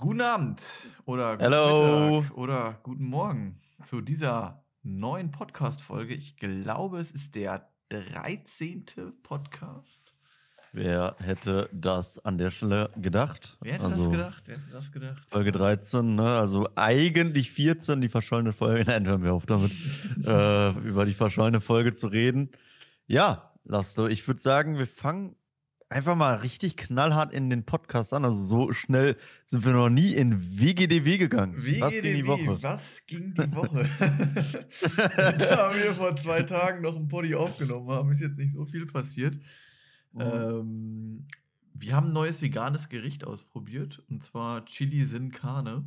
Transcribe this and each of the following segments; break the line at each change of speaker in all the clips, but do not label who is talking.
Guten Abend oder guten
Hello.
Mittag oder guten Morgen zu dieser neuen Podcast-Folge. Ich glaube, es ist der 13. Podcast.
Wer hätte das an der Stelle gedacht?
Wer hätte
also,
das gedacht? Wer hätte das gedacht?
Folge 13, ne? Also eigentlich 14, die verschollene Folge. Nein, hören wir auf damit, äh, über die verschollene Folge zu reden. Ja, Lasto, ich würde sagen, wir fangen einfach mal richtig knallhart in den Podcast an. Also so schnell sind wir noch nie in WGDW gegangen. Was ging die
WGDW,
Woche?
Was ging die Woche? da haben wir vor zwei Tagen noch ein Poddy aufgenommen haben. Ist jetzt nicht so viel passiert.
Mhm.
Ähm, wir haben ein neues veganes Gericht ausprobiert und zwar Chili Sin Carne.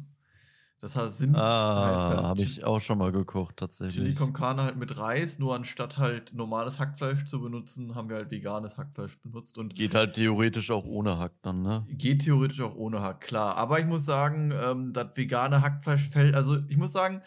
Das heißt Sin heißt
Ah,
halt
habe ich auch schon mal gekocht,
Chili
tatsächlich.
con Carne halt mit Reis, nur anstatt halt normales Hackfleisch zu benutzen, haben wir halt veganes Hackfleisch benutzt und
Geht halt theoretisch auch ohne Hack dann, ne?
geht theoretisch auch ohne Hack, klar. Aber ich muss sagen, ähm, das vegane Hackfleisch fällt, also ich muss sagen,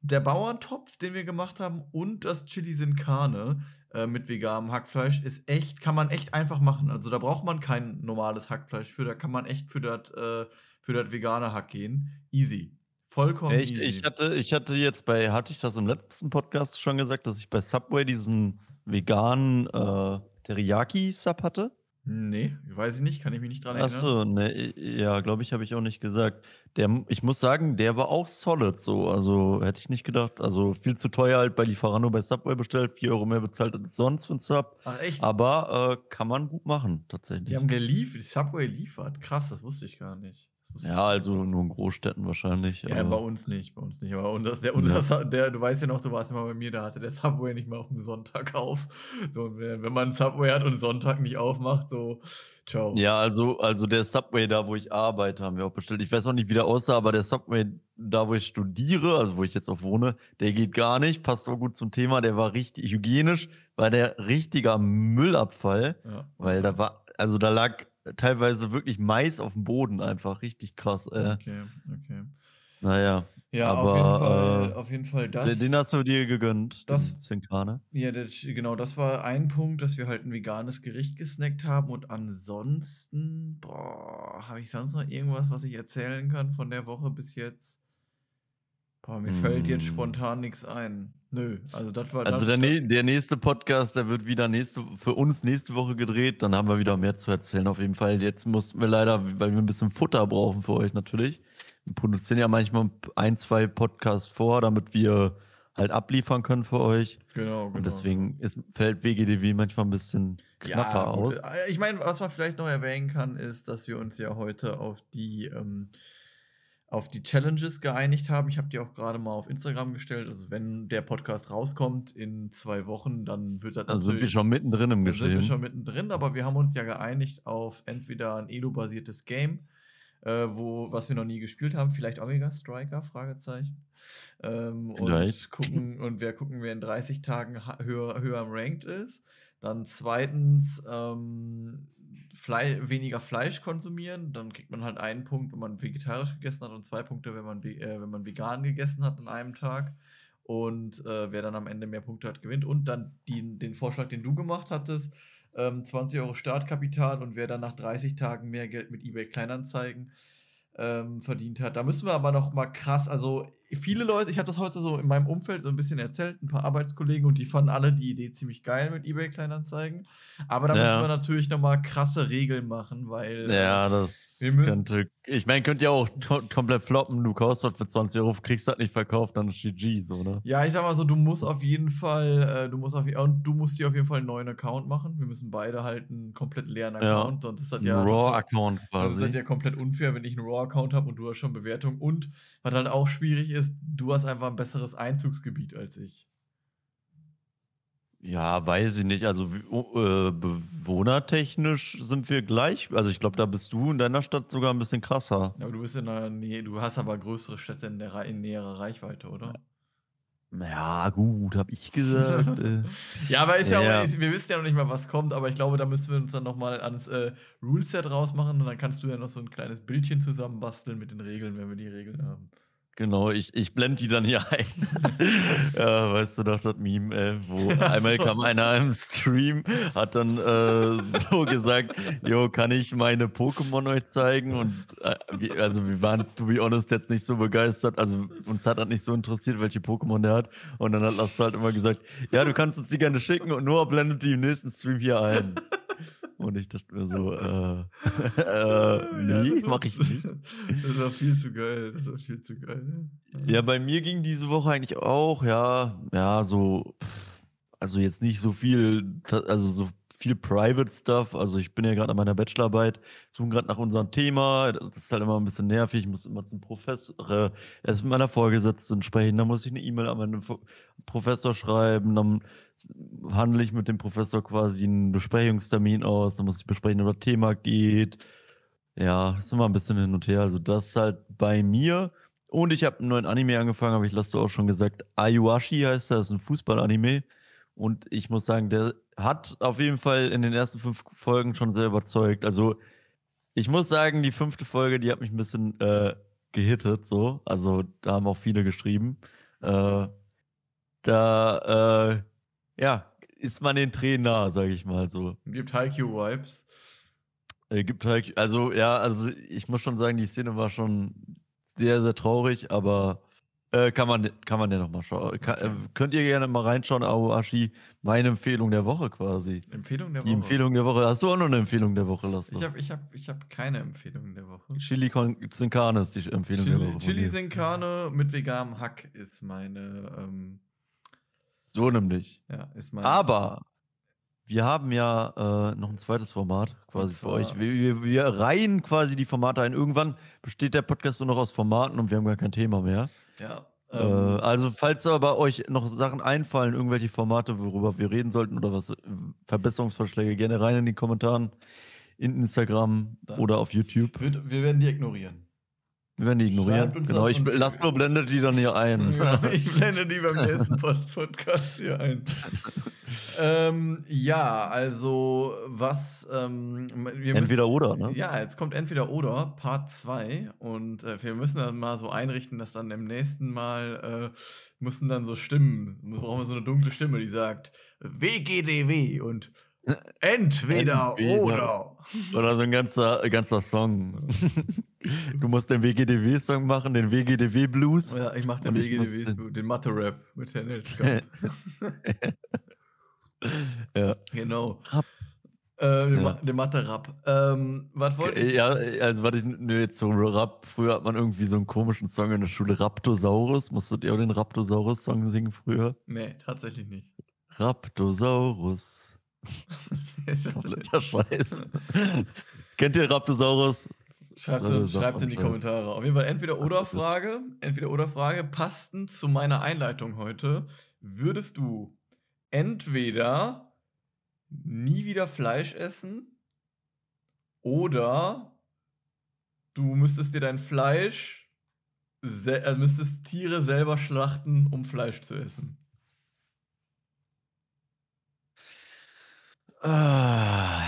der Bauerntopf, den wir gemacht haben und das Chili Sin Carne äh, mit veganem Hackfleisch ist echt, kann man echt einfach machen. Also da braucht man kein normales Hackfleisch für, da kann man echt für das äh, für das vegane Hack gehen. Easy. Vollkommen
ich,
easy.
ich, hatte, ich hatte jetzt bei, hatte ich das im letzten Podcast schon gesagt, dass ich bei Subway diesen veganen äh, Teriyaki-Sub hatte?
nee, weiß ich nicht, kann ich mich nicht dran erinnern.
Achso, ne, ja, glaube ich, habe ich auch nicht gesagt. Der, ich muss sagen, der war auch solid so. Also hätte ich nicht gedacht. Also viel zu teuer halt bei Lieferando bei Subway bestellt, 4 Euro mehr bezahlt als sonst für einen Sub.
Ach echt?
Aber äh, kann man gut machen,
Die
tatsächlich.
haben geliefert, die Subway liefert. Krass, das wusste ich gar nicht.
Ja, also nur in Großstädten wahrscheinlich.
Ja, bei uns nicht, bei uns nicht. Aber unser, der, unser, Su- der, du weißt ja noch, du warst immer bei mir, da hatte der Subway nicht mal auf dem Sonntag auf. So, und wenn man einen Subway hat und Sonntag nicht aufmacht, so, ciao.
Ja, also, also der Subway da, wo ich arbeite, haben wir auch bestellt. Ich weiß auch nicht, wie der aussah, aber der Subway da, wo ich studiere, also wo ich jetzt auch wohne, der geht gar nicht, passt auch gut zum Thema, der war richtig hygienisch, war der richtiger Müllabfall,
Ja.
weil da war, also da lag teilweise wirklich Mais auf dem Boden einfach, richtig krass. Äh,
Okay, okay.
naja,
Ja, auf
Aber,
jeden Fall,
äh,
auf jeden Fall das.
den, hast du dir gegönnt,
das-
Zinkane.
Ja, das, genau, das war ein Punkt, dass wir halt ein veganes Gericht gesnackt haben und ansonsten, boah, habe ich sonst noch irgendwas, was ich erzählen kann von der Woche bis jetzt? Boah, mir fällt jetzt
Mm.
spontan nichts ein. Nö, also das war
Also der, nä- der nächste Podcast, der wird wieder nächste, für uns nächste Woche gedreht. Dann haben wir wieder mehr zu erzählen. Auf jeden Fall. Jetzt mussten wir leider, weil wir ein bisschen Futter brauchen für euch natürlich. Wir produzieren ja manchmal ein, zwei Podcasts vor, damit wir halt abliefern können für euch.
genau, genau.
Und deswegen ist, fällt WGDW manchmal ein bisschen knapper
gut.
aus.
Ich meine, was man vielleicht noch erwähnen kann, ist, dass wir uns ja heute auf die, ähm, auf die Challenges geeinigt haben. Ich habe die auch gerade mal auf Instagram gestellt. Also wenn der Podcast rauskommt in zwei Wochen, dann wird das
Also sind wir schon mittendrin im
dann sind wir
Geschehen.
schon mittendrin, aber wir haben uns ja geeinigt auf entweder ein Elo-basiertes Game, äh, wo, was wir noch nie gespielt haben, vielleicht Omega Striker, Fragezeichen. Ähm, und
Vielleicht.
gucken, und wir gucken, wer in 30 Tagen höher, höher im Ranked ist. Dann zweitens ähm, Flei weniger Fleisch konsumieren. Dann kriegt man halt einen Punkt, wenn man vegetarisch gegessen hat und zwei Punkte, wenn man, äh, wenn man vegan gegessen hat an einem Tag. Und äh, wer dann am Ende mehr Punkte hat, gewinnt. Und dann die, den Vorschlag, den du gemacht hattest, ähm, 20 Euro Startkapital und wer dann nach 30 Tagen mehr Geld mit eBay Kleinanzeigen ähm, verdient hat. Da müssen wir aber noch mal krass, also viele Leute, ich habe das heute so in meinem Umfeld so ein bisschen erzählt, ein paar Arbeitskollegen und die fanden alle die Idee ziemlich geil mit eBay Kleinanzeigen. Aber da
Ja.
müssen wir natürlich noch mal krasse Regeln machen, weil äh,
Ja, das könnte. Ich meine, könnt ihr auch komplett floppen. Du kaufst was für 20 Euro, kriegst das nicht verkauft, dann ist GG, so, ne?
Ja, ich sag mal so, du musst auf jeden Fall, äh, du musst auf, und du musst dir auf jeden Fall einen neuen Account machen. Wir müssen beide halt einen komplett leeren
Ja.
Account, sonst ist das
Ein
ja
Raw-Account
Das ist
quasi.
halt ja komplett unfair, wenn ich einen RAW-Account habe und du hast schon Bewertung. Und was halt auch schwierig ist, du hast einfach ein besseres Einzugsgebiet als ich.
Ja, weiß ich nicht. Also oh, äh, bewohnertechnisch sind wir gleich. Also ich glaube, da bist du in deiner Stadt sogar ein bisschen krasser.
Aber du bist in der Nähe, du hast aber größere Städte in, der, in näherer Reichweite, oder?
Ja, gut, habe ich gesagt. äh.
Ja, aber ist ja,
Ja.
Auch, ist, wir wissen ja noch nicht mal, was kommt, aber ich glaube, da müssen wir uns dann nochmal ans äh, Ruleset rausmachen und dann kannst du ja noch so ein kleines Bildchen zusammenbasteln mit den Regeln, wenn wir die Regeln haben.
Genau, ich, ich blende die dann hier ein. ja, weißt du doch, das Meme, äh, wo einmal kam einer im Stream, hat dann äh, so gesagt, jo, kann ich meine Pokémon euch zeigen? Und äh, also wir waren, to be honest, jetzt nicht so begeistert. Also uns hat das nicht so interessiert, welche Pokémon der hat. Und dann hat Lasse halt immer gesagt, ja, du kannst uns die gerne schicken und Noah blendet die im nächsten Stream hier ein. Und ich dachte mir so, äh, äh nee, ja, mach ich nicht.
Das war viel zu geil. Das war viel zu geil.
Ja, bei mir ging diese Woche eigentlich auch, ja, ja, so, also jetzt nicht so viel, also so viel Private Stuff. Also ich bin ja gerade an meiner Bachelorarbeit, suche gerade nach unserem Thema. Das ist halt immer ein bisschen nervig. Ich muss immer zum Professor, äh, erst mit meiner Vorgesetzten sprechen, dann muss ich eine E-Mail an meinen Professor schreiben, dann handle ich mit dem Professor quasi einen Besprechungstermin aus, dann muss ich besprechen, ob das Thema geht. Ja, ist immer ein bisschen hin und her. Also das ist halt bei mir. Und ich habe einen neuen Anime angefangen, habe ich lasse auch schon gesagt. Ayuashi heißt das, ist ein Fußball-Anime. Und ich muss sagen, der hat auf jeden Fall in den ersten fünf Folgen schon sehr überzeugt. Also ich muss sagen, die fünfte Folge, die hat mich ein bisschen äh, gehittet, so. Also da haben auch viele geschrieben. Äh, da, äh, ja, ist man den Tränen nah, sage ich mal so.
Gibt Haikyuu-Vibes.
Äh, gibt Haikyuu, also ja, also ich muss schon sagen, die Szene war schon sehr, sehr traurig, aber äh, kann, man, kann man ja nochmal schauen. Kann, äh, könnt ihr gerne mal reinschauen, Aoashi. Meine Empfehlung der Woche quasi.
Empfehlung der
Die Empfehlung der Woche. Hast du auch noch eine Empfehlung der Woche,
Lasse? Ich habe ich hab, ich hab keine Empfehlung der Woche.
Chili Sincane ist die Empfehlung
Chili,
der Woche.
Chili Sincane mit veganem Hack ist meine. Ähm,
so nämlich.
Ja, ist meine.
Aber wir haben ja äh, noch ein zweites Format quasi für euch. Wir, wir, wir, reihen quasi die Formate ein. Irgendwann besteht der Podcast nur noch aus Formaten und wir haben gar kein Thema mehr.
Ja.
Äh, ähm, also, falls aber euch noch Sachen einfallen, irgendwelche Formate, worüber wir reden sollten oder was, Verbesserungsvorschläge, gerne rein in die Kommentare in Instagram oder auf YouTube.
Wir werden die ignorieren.
Wir werden die ignorieren. Genau, ich lasse nur blendet die dann hier ein.
Ja, ich blende die beim nächsten Post-Podcast hier ein. ähm, ja, also was. Ähm,
entweder müssen, oder, ne?
Ja, jetzt kommt entweder oder, Part 2. Und äh, wir müssen dann mal so einrichten, dass dann im nächsten Mal äh, müssen dann so Stimmen, brauchen wir so eine dunkle Stimme, die sagt WGDW und entweder, entweder. oder.
Oder so ein ganzer, ganzer Song. Du musst den WGDW-Song machen, den WGDW-Blues.
Ja, ich mach den WGDW, den Mathe-Rap mit Herrn
ja.
Genau. Rap. Äh, den, ja. den Mathe-Rap. Ähm, was wollte ich?
Ja, also warte, nö, jetzt so Rap. Früher hat man irgendwie so einen komischen Song in der Schule, Raptosaurus. Musstet ihr auch den Raptosaurus-Song singen früher?
Nee, tatsächlich nicht.
Raptosaurus. Kompletter Scheiß. Kennt ihr Raptosaurus?
Schreibt es in die Kommentare. Auf jeden Fall entweder oder Frage, entweder oder Frage, passend zu meiner Einleitung heute, würdest du entweder nie wieder Fleisch essen oder du müsstest dir dein Fleisch, äh, müsstest Tiere selber schlachten, um Fleisch zu essen.
Ah,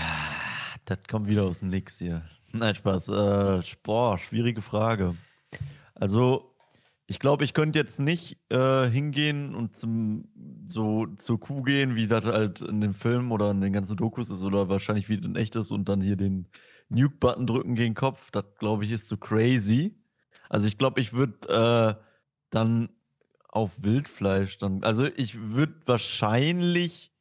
das kommt wieder aus dem Nix hier. Nein, Spaß. Äh, boah, schwierige Frage. Also, ich glaube, ich könnte jetzt nicht äh, hingehen und zum, so zur Kuh gehen, wie das halt in dem Film oder in den ganzen Dokus ist oder wahrscheinlich wie ein echtes und dann hier den Nuke-Button drücken gegen den Kopf. Das, glaube ich, ist zu crazy. Also, ich glaube, ich würde äh, dann auf Wildfleisch dann. Also, ich würde wahrscheinlich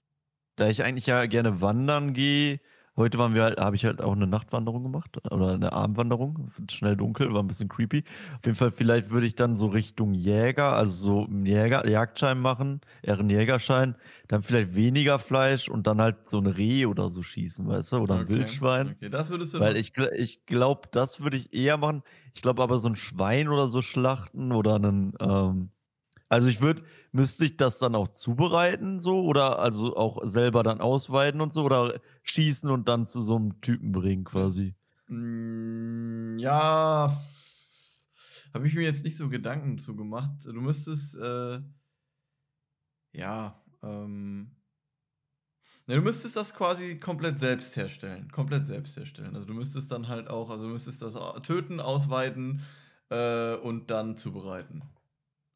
da ich eigentlich ja gerne wandern gehe, heute waren wir halt, habe ich halt auch eine Nachtwanderung gemacht oder eine Abendwanderung, schnell dunkel, war ein bisschen creepy. Auf jeden Fall, vielleicht würde ich dann so Richtung Jäger, also so Jäger, Jagdschein machen, eher einen Jägerschein, dann vielleicht weniger Fleisch und dann halt so ein Reh oder so schießen, weißt du, oder ein okay. Wildschwein. Okay,
das würdest du
Weil ich, ich glaube, das würde ich eher machen. Ich glaube aber so ein Schwein oder so schlachten oder einen, ähm, also ich würde, müsste ich das dann auch zubereiten so oder also auch selber dann ausweiden und so oder schießen und dann zu so einem Typen bringen quasi?
Mm, ja, habe ich mir jetzt nicht so Gedanken zu gemacht. Du müsstest, äh, ja, ähm, Ne, du müsstest das quasi komplett selbst herstellen. Komplett selbst herstellen. Also du müsstest dann halt auch, also du müsstest das töten, ausweiten, äh, und dann zubereiten.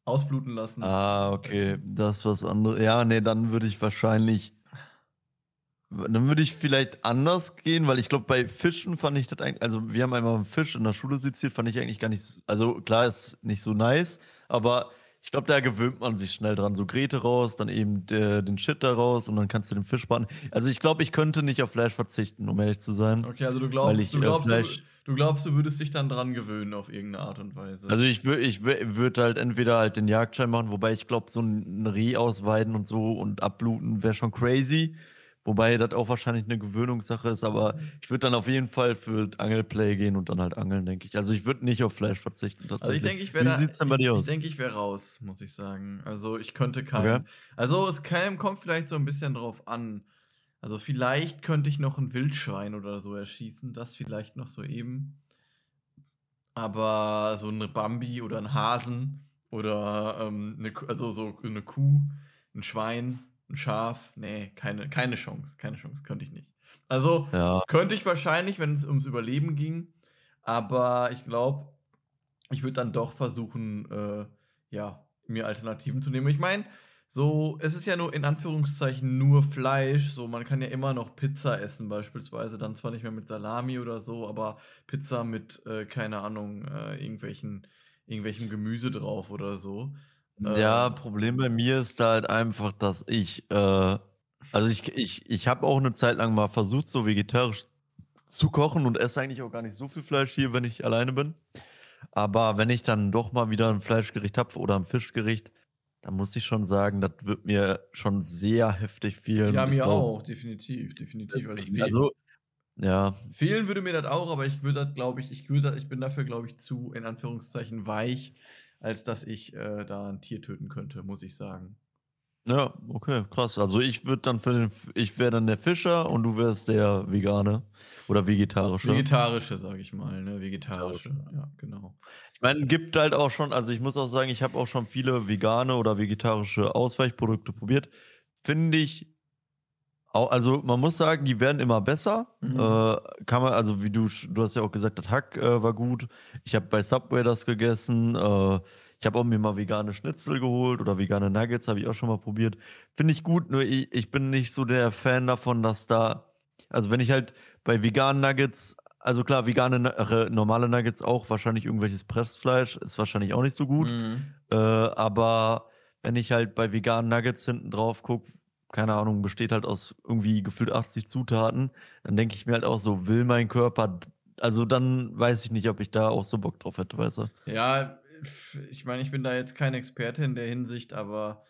Ausbluten lassen.
Ah, okay. Das ist was anderes. Ja, nee, dann würde ich wahrscheinlich. Dann würde ich vielleicht anders gehen, weil ich glaube, bei Fischen fand ich das eigentlich. Also, wir haben einmal einen Fisch in der Schule seziert, fand ich eigentlich gar nicht. Also, klar, ist nicht so nice, aber ich glaube, da gewöhnt man sich schnell dran. So Grete raus, dann eben der, den Shit da raus und dann kannst du den Fisch braten. Also, ich glaube, ich könnte nicht auf Fleisch verzichten, um ehrlich zu sein.
Okay, also du glaubst,
ich,
du,
äh,
glaubst
Fleisch-
du, du glaubst, du würdest dich dann dran gewöhnen auf irgendeine Art und Weise.
Also ich würde ich wür- würde halt entweder halt den Jagdschein machen, wobei ich glaube, so ein Reh ausweiden und so und abbluten wäre schon crazy. Wobei das auch wahrscheinlich eine Gewöhnungssache ist, aber ich würde dann auf jeden Fall für Angelplay gehen und dann halt angeln, denke ich. Also ich würde nicht auf Fleisch verzichten
Also ich denke, ich wäre
Wie sieht's denn bei
ich, denke, ich wäre raus, muss ich sagen. Also ich könnte keinen.
Okay.
Also es kommt vielleicht so ein bisschen drauf an. Also vielleicht könnte ich noch ein Wildschwein oder so erschießen, das vielleicht noch so eben. Aber so eine Bambi oder ein Hasen oder ähm, eine, also so eine Kuh, ein Schwein, ein Schaf, nee, keine, keine Chance, keine Chance, könnte ich nicht. Also
Ja,
könnte ich wahrscheinlich, wenn es ums Überleben ging. Aber ich glaube, ich würde dann doch versuchen, äh, ja, mir Alternativen zu nehmen. Ich meine, so, es ist ja nur in Anführungszeichen nur Fleisch. So, man kann ja immer noch Pizza essen, beispielsweise. Dann zwar nicht mehr mit Salami oder so, aber Pizza mit, äh, keine Ahnung, äh, irgendwelchen, irgendwelchem Gemüse drauf oder so.
ja,
Ähm,
Problem bei mir ist da halt einfach, dass ich, äh, also ich, ich, ich habe auch eine Zeit lang mal versucht, so vegetarisch zu kochen und esse eigentlich auch gar nicht so viel Fleisch hier, wenn ich alleine bin. Aber wenn ich dann doch mal wieder ein Fleischgericht habe oder ein Fischgericht, dann muss ich schon sagen, das wird mir schon sehr heftig fehlen.
ja, mir auch, definitiv, definitiv. Also,
deswegen,
fehl-
Also, ja,
Fehlen würde mir das auch, aber ich würde das, glaube ich, ich, würde, ich bin dafür, glaube ich, zu, in Anführungszeichen, weich, als dass ich äh, da ein Tier töten könnte, muss ich sagen.
Ja, okay, krass. Also ich würde dann für den, ich wäre dann der Fischer und du wärst der Vegane oder Vegetarische.
Vegetarische, sage ich mal, ne? Vegetarische, ja, genau.
Ich meine, gibt halt auch schon, also ich muss auch sagen, ich habe auch schon viele vegane oder vegetarische Ausweichprodukte probiert. Finde ich, also man muss sagen, die werden immer besser.
Mhm.
Äh, kann man, also wie du, du hast ja auch gesagt, das Hack äh, war gut. Ich habe bei Subway das gegessen. Äh, ich habe auch mir mal vegane Schnitzel geholt oder vegane Nuggets, habe ich auch schon mal probiert. Finde ich gut, nur ich, ich bin nicht so der Fan davon, dass da, also wenn ich halt bei veganen Nuggets, also klar, vegane, äh, normale Nuggets auch, wahrscheinlich irgendwelches Pressfleisch, ist wahrscheinlich auch nicht so gut.
Mhm.
Äh, aber wenn ich halt bei veganen Nuggets hinten drauf gucke, keine Ahnung, besteht halt aus irgendwie gefühlt 80 Zutaten, dann denke ich mir halt auch so, will mein Körper, also dann weiß ich nicht, ob ich da auch so Bock drauf hätte, weißt du?
Ja, ich meine, ich bin da jetzt kein Experte in der Hinsicht, aber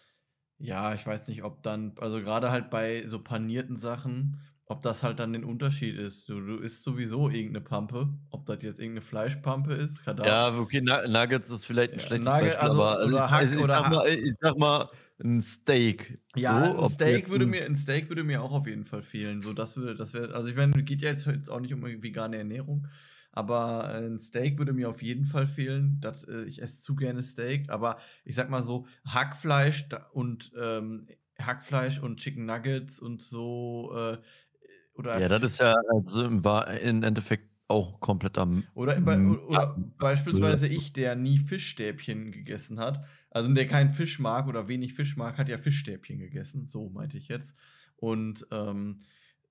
ja, ich weiß nicht, ob dann, also gerade halt bei so panierten Sachen, ob das halt dann den Unterschied ist. Du, du isst sowieso irgendeine Pampe, ob das jetzt irgendeine Fleischpampe ist, Kadaver.
Ja, okay, Nu- Nuggets ist vielleicht ein schlechtes
Nugget-
Beispiel,
also-
aber also ich,
Hack
ich, sag mal, ich sag mal ein Steak.
Ja,
so,
ein Steak würde
ein-
mir, ein Steak würde mir auch auf jeden Fall fehlen. So, das würde, das wäre, also ich meine, geht ja jetzt, jetzt auch nicht um vegane Ernährung, aber ein Steak würde mir auf jeden Fall fehlen. Das, äh, ich esse zu gerne Steak, aber ich sag mal so, Hackfleisch und ähm, Hackfleisch und Chicken Nuggets und so äh, oder
Ja, das ist ja also im, im Endeffekt auch komplett am.
Oder, bei, oder beispielsweise ich, der nie Fischstäbchen gegessen hat, also der keinen Fisch mag oder wenig Fisch mag, hat ja Fischstäbchen gegessen, so meinte ich jetzt. Und ähm,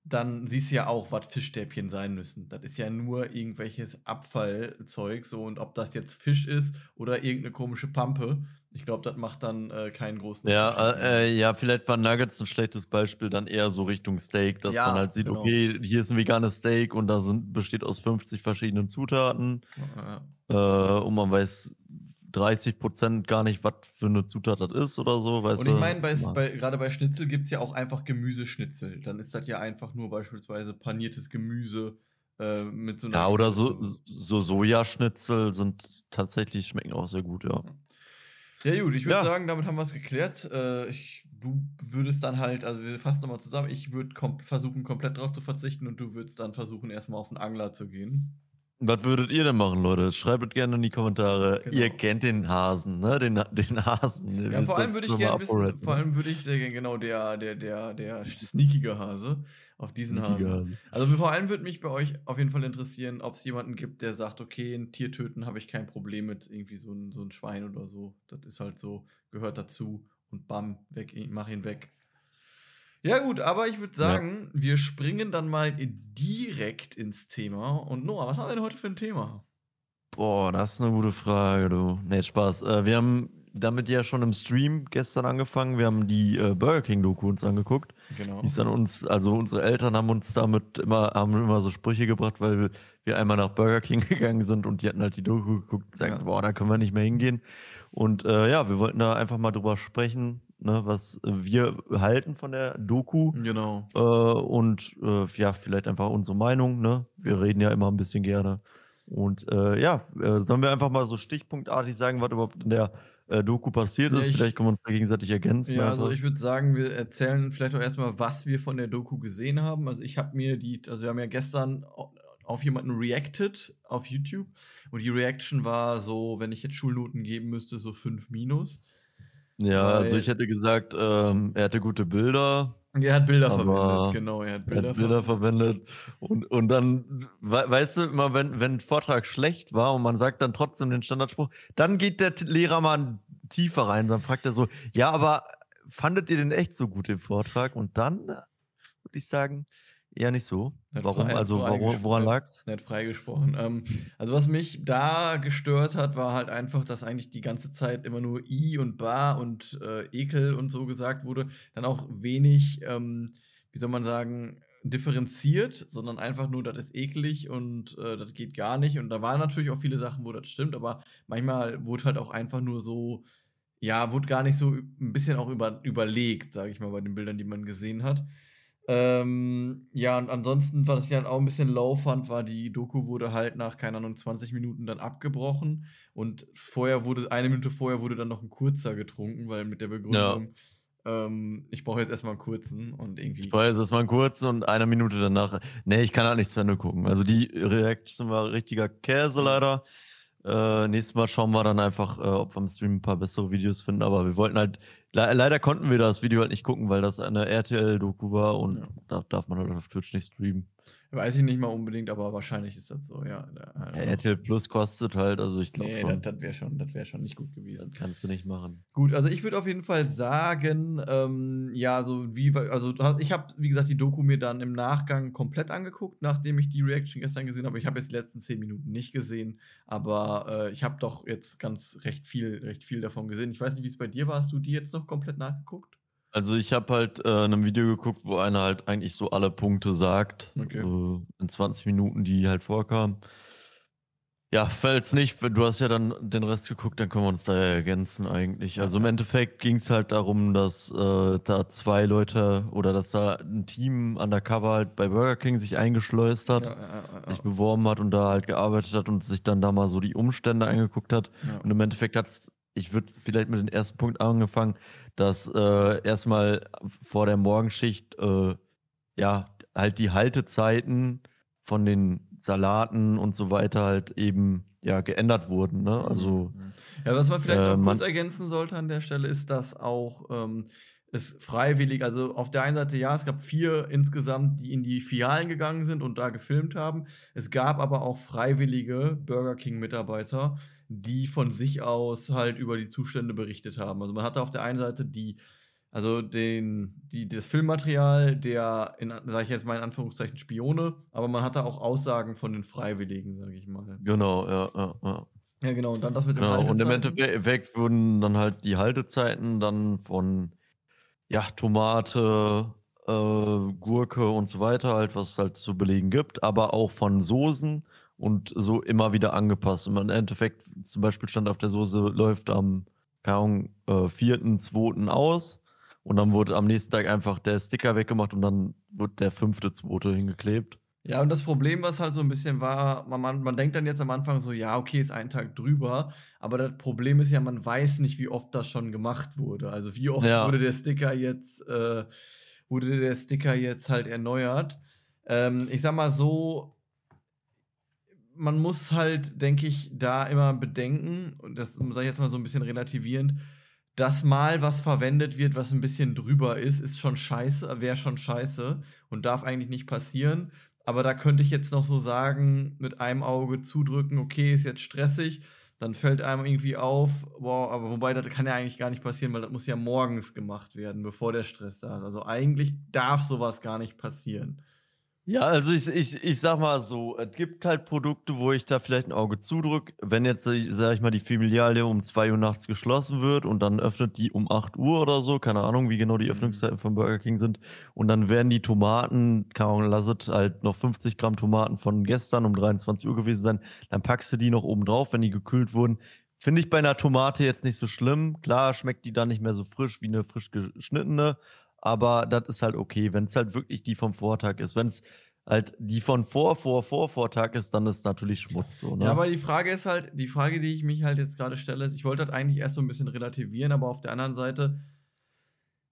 dann siehst du ja auch, was Fischstäbchen sein müssen. Das ist ja nur irgendwelches Abfallzeug, so und ob das jetzt Fisch ist oder irgendeine komische Pampe, ich glaube, das macht dann äh, keinen großen
Ja, äh, äh, ja, vielleicht war Nuggets ein schlechtes Beispiel, dann eher so Richtung Steak, dass
Ja,
man halt sieht,
genau.
okay, hier ist ein veganes Steak und da sind, besteht aus 50 verschiedenen Zutaten
Ja.
äh, und man weiß 30% gar nicht, was für eine Zutat das ist oder so, weißt
Und ich meine, gerade bei Schnitzel gibt es ja auch einfach Gemüseschnitzel. Dann ist das ja einfach nur beispielsweise paniertes Gemüse äh, mit so einer.
ja, oder so, so Sojaschnitzel sind tatsächlich, schmecken auch sehr gut, ja.
Ja, gut, ich würde
Ja.
sagen, damit haben wir es geklärt. Äh, ich, du würdest dann halt, also wir fassen nochmal zusammen, ich würde kom versuchen, komplett drauf zu verzichten und du würdest dann versuchen, erstmal auf den Angler zu gehen.
Was würdet ihr denn machen, Leute? Schreibt es gerne in die Kommentare.
Genau.
Ihr kennt den Hasen, ne? Den, den Hasen. Ihr
Ja, vor allem würde ich gerne wissen,
ApoRed,
vor
ne?
allem würde ich sehr gerne genau der, der, der, der sneakige Hase auf diesen
Sneaky
Hasen.
Hase.
Also vor allem würde mich bei euch auf jeden Fall interessieren, ob es jemanden gibt, der sagt, okay, ein Tier töten habe ich kein Problem mit, irgendwie so ein, so ein Schwein oder so. Das ist halt so, gehört dazu und bam, weg, mach ihn weg. Ja gut, aber ich würde
Ja.
sagen, wir springen dann mal direkt ins Thema. Und Noah, was haben wir denn heute für ein Thema?
Boah, das ist eine gute Frage, du. Nee, Spaß. Äh, wir haben damit ja schon im Stream gestern angefangen. Wir haben die äh, Burger King-Doku uns angeguckt.
Genau.
Die ist an uns, also unsere Eltern haben uns damit immer, haben immer so Sprüche gebracht, weil wir einmal nach Burger King gegangen sind und die hatten halt die Doku geguckt und gesagt,
Ja.
boah, da können wir nicht mehr hingehen. Und äh, ja, wir wollten da einfach mal drüber sprechen, ne, was wir halten von der Doku.
Genau.
Äh, und äh, ja, vielleicht einfach unsere Meinung, ne? Wir reden ja immer ein bisschen gerne. Und äh, ja, äh, sollen wir einfach mal so stichpunktartig sagen, was überhaupt in der äh, Doku passiert
Ja,
ist?
ich-
vielleicht können wir uns gegenseitig ergänzen.
Ja, also
einfach.
ich würde sagen, wir erzählen vielleicht auch erstmal, was wir von der Doku gesehen haben. Also ich habe mir die, also wir haben ja gestern au- auf jemanden reacted auf YouTube und die Reaction war so, wenn ich jetzt Schulnoten geben müsste, so 5 minus.
Ja, also
weil-
ich hätte gesagt, ähm, er hatte gute Bilder,
Er hat Bilder verwendet, genau, er hat
er
Bilder,
hat Bilder
verwendet.
verwendet. Und, und dann, we weißt du, immer wenn, wenn ein Vortrag schlecht war und man sagt dann trotzdem den Standardspruch, dann geht der Lehrer mal tiefer rein. Dann fragt er so, ja, aber fandet ihr den echt so gut, den Vortrag? Und dann würde ich sagen, eher nicht so. Warum?
frei-
Also, woran
gesprochen.
lag's?
Nicht freigesprochen. Ähm, also was mich da gestört hat, war halt einfach, dass eigentlich die ganze Zeit immer nur I und Ba und äh, Ekel und so gesagt wurde. Dann auch wenig, ähm, wie soll man sagen, differenziert, sondern einfach nur, das ist eklig und äh, das geht gar nicht. Und da waren natürlich auch viele Sachen, wo das stimmt, aber manchmal wurde halt auch einfach nur so, ja, wurde gar nicht so ein bisschen auch über, überlegt, sage ich mal, bei den Bildern, die man gesehen hat. Ähm, ja, und ansonsten, was ich halt auch ein bisschen low fand, war, die Doku wurde halt nach, keine Ahnung, 20 Minuten dann abgebrochen. Und vorher wurde, eine Minute vorher wurde dann noch ein kurzer getrunken, weil mit der Begründung, ähm, ich brauche jetzt erstmal einen kurzen und irgendwie.
Ich weiß, das mal kurz und eine Minute danach. Nee, ich kann halt nichts zu Ende gucken. Also die Reaction war richtiger Käse leider. Äh, nächstes Mal schauen wir dann einfach, äh, ob wir im Stream ein paar bessere Videos finden. Aber wir wollten halt, le leider konnten wir das Video halt nicht gucken, weil das eine RTL-Doku war und
Ja.
da darf man halt auf Twitch nicht streamen.
Weiß ich nicht mal unbedingt, aber wahrscheinlich ist das so, ja.
Ja. RTL Plus kostet halt, also ich glaube
Nee,
schon,
das, das wäre schon, das wär schon nicht gut gewesen.
das kannst du nicht machen.
Gut, also ich würde auf jeden Fall sagen, ähm, ja, so wie, also ich habe, wie gesagt, die Doku mir dann im Nachgang komplett angeguckt, nachdem ich die Reaction gestern gesehen habe. Ich habe jetzt die letzten zehn Minuten nicht gesehen, aber äh, ich habe doch jetzt ganz recht viel, recht viel davon gesehen. Ich weiß nicht, wie es bei dir war. Hast du die jetzt noch komplett nachgeguckt?
Also ich habe halt äh, in einem Video geguckt, wo einer halt eigentlich so alle Punkte sagt.
Okay.
Äh, in 20 Minuten, die halt vorkamen. Ja, falls nicht, du hast ja dann den Rest geguckt, dann können wir uns da ja ergänzen eigentlich. Also im. Endeffekt ging es halt darum, dass äh, da zwei Leute oder dass da ein Team undercover halt bei Burger King sich eingeschleust hat,
Ja, ja, ja,
sich beworben hat und da halt gearbeitet hat und sich dann da mal so die Umstände angeguckt hat. Und im Endeffekt hat's, ich würde vielleicht mit dem ersten Punkt angefangen, dass äh, erstmal vor der Morgenschicht äh, ja halt die Haltezeiten von den Salaten und so weiter halt eben ja geändert wurden. Ne? Also
Mhm. Ja, was man vielleicht
äh,
noch kurz ergänzen sollte an der Stelle, ist, dass auch ähm, es freiwillig, also auf der einen Seite ja, es gab vier insgesamt, die in die Filialen gegangen sind und da gefilmt haben. Es gab aber auch freiwillige Burger King-Mitarbeiter, die von sich aus halt über die Zustände berichtet haben. Also man hatte auf der einen Seite die, also den, die, das Filmmaterial der, in, sage ich jetzt mal in Anführungszeichen, Spione, aber man hatte auch Aussagen von den Freiwilligen, sage ich mal.
genau, ja, ja, ja.
Ja, genau, und dann das mit dem
Genau, und im
Haltezeiten.
Endeffekt wurden dann halt die Haltezeiten dann von ja, Tomate, äh, Gurke und so weiter, halt, was es halt zu belegen gibt, aber auch von Soßen und so immer wieder angepasst. Und im Endeffekt, zum Beispiel stand auf der Soße, läuft am, keine Ahnung, äh, vierten, zweiten aus. Und dann wurde am nächsten Tag einfach der Sticker weggemacht und dann wurde der fünfte, zweite hingeklebt.
Ja, und das Problem, was halt so ein bisschen war, man, man, man denkt dann jetzt am Anfang so, ja, okay, ist ein Tag drüber, aber das Problem ist ja, man weiß nicht, wie oft das schon gemacht wurde. Also wie oft
Ja.
wurde der Sticker jetzt, äh, wurde der Sticker jetzt halt erneuert. Ähm, ich sag mal so, man muss halt, denke ich, da immer bedenken, und das sage ich jetzt mal so ein bisschen relativierend, dass mal was verwendet wird, was ein bisschen drüber ist, ist schon scheiße, wäre schon scheiße und darf eigentlich nicht passieren. Aber da könnte ich jetzt noch so sagen, mit einem Auge zudrücken, okay, ist jetzt stressig, dann fällt einem irgendwie auf, wow, aber wobei das kann ja eigentlich gar nicht passieren, weil das muss ja morgens gemacht werden, bevor der Stress da ist. Also eigentlich darf sowas gar nicht passieren.
Ja, also ich, ich, ich sag mal so, es gibt halt Produkte, wo ich da vielleicht ein Auge zudrücke. Wenn jetzt, sag ich mal, die Filiale um 2 Uhr nachts geschlossen wird und dann öffnet die um 8 Uhr oder so, keine Ahnung, wie genau die mhm. Öffnungszeiten von Burger King sind. Und dann werden die Tomaten, keine Ahnung, lasset halt noch 50 Gramm Tomaten von gestern um 23 Uhr gewesen sein, dann packst du die noch oben drauf, wenn die gekühlt wurden. Finde ich bei einer Tomate jetzt nicht so schlimm. Klar schmeckt die dann nicht mehr so frisch wie eine frisch geschnittene, aber das ist halt okay, wenn es halt wirklich die vom Vortag ist. Wenn es halt die von vor, vor, vor, Vortag ist, dann ist natürlich Schmutz so, ne?
Ja, aber die Frage ist halt, die Frage, die ich mich halt jetzt gerade stelle, ist, ich wollte halt eigentlich erst so ein bisschen relativieren, aber auf der anderen Seite,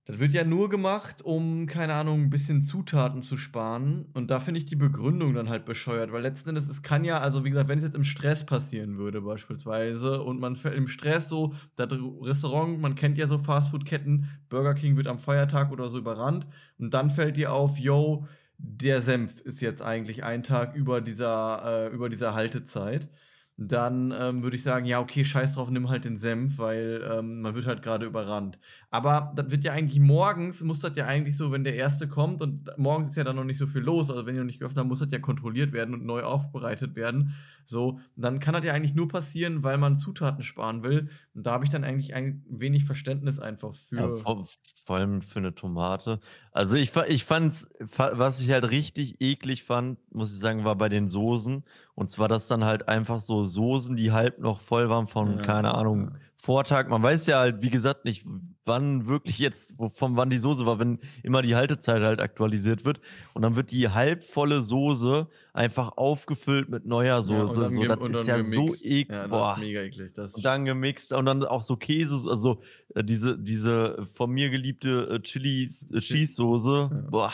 das wird ja nur gemacht, um, keine Ahnung, ein bisschen Zutaten zu sparen. Und da finde ich die Begründung dann halt bescheuert, weil letzten Endes, es kann ja, also wie gesagt, wenn es jetzt im Stress passieren würde, beispielsweise, und man fällt im Stress so, das Restaurant, man kennt ja so Fastfood-Ketten, Burger King wird am Feiertag oder so überrannt, und dann fällt dir auf, yo, der Senf ist jetzt eigentlich ein Tag über dieser, äh, über dieser Haltezeit dann ähm, würde ich sagen, ja, okay, scheiß drauf, nimm halt den Senf, weil ähm, man wird halt gerade überrannt. Aber das wird ja eigentlich morgens, muss das ja eigentlich so, wenn der Erste kommt und morgens ist ja dann noch nicht so viel los, also wenn ihr noch nicht geöffnet habt, muss das ja kontrolliert werden und neu aufbereitet werden. So, dann kann das ja eigentlich nur passieren, weil man Zutaten sparen will. Und da habe ich dann eigentlich ein wenig Verständnis einfach für. Ja,
vor, vor, allem für eine Tomate. Also ich, ich fand was ich halt richtig eklig fand, muss ich sagen, war bei den Soßen. Und zwar, dass dann halt einfach so Soßen, die halb noch voll waren von, ja, keine Ahnung, ja. Vortag. Man weiß ja halt, wie gesagt, nicht, wann wirklich jetzt, von wann die Soße war, wenn immer die Haltezeit halt aktualisiert wird. Und dann wird die halbvolle Soße einfach aufgefüllt mit neuer Soße. Ja, so, das ist ja gemixt. so eklig. Ja,
das ist mega eklig.
Das und dann gemixt und dann auch so Käse, also äh, diese, diese von mir geliebte äh, Chili äh, Cheese Soße. Ja. Boah.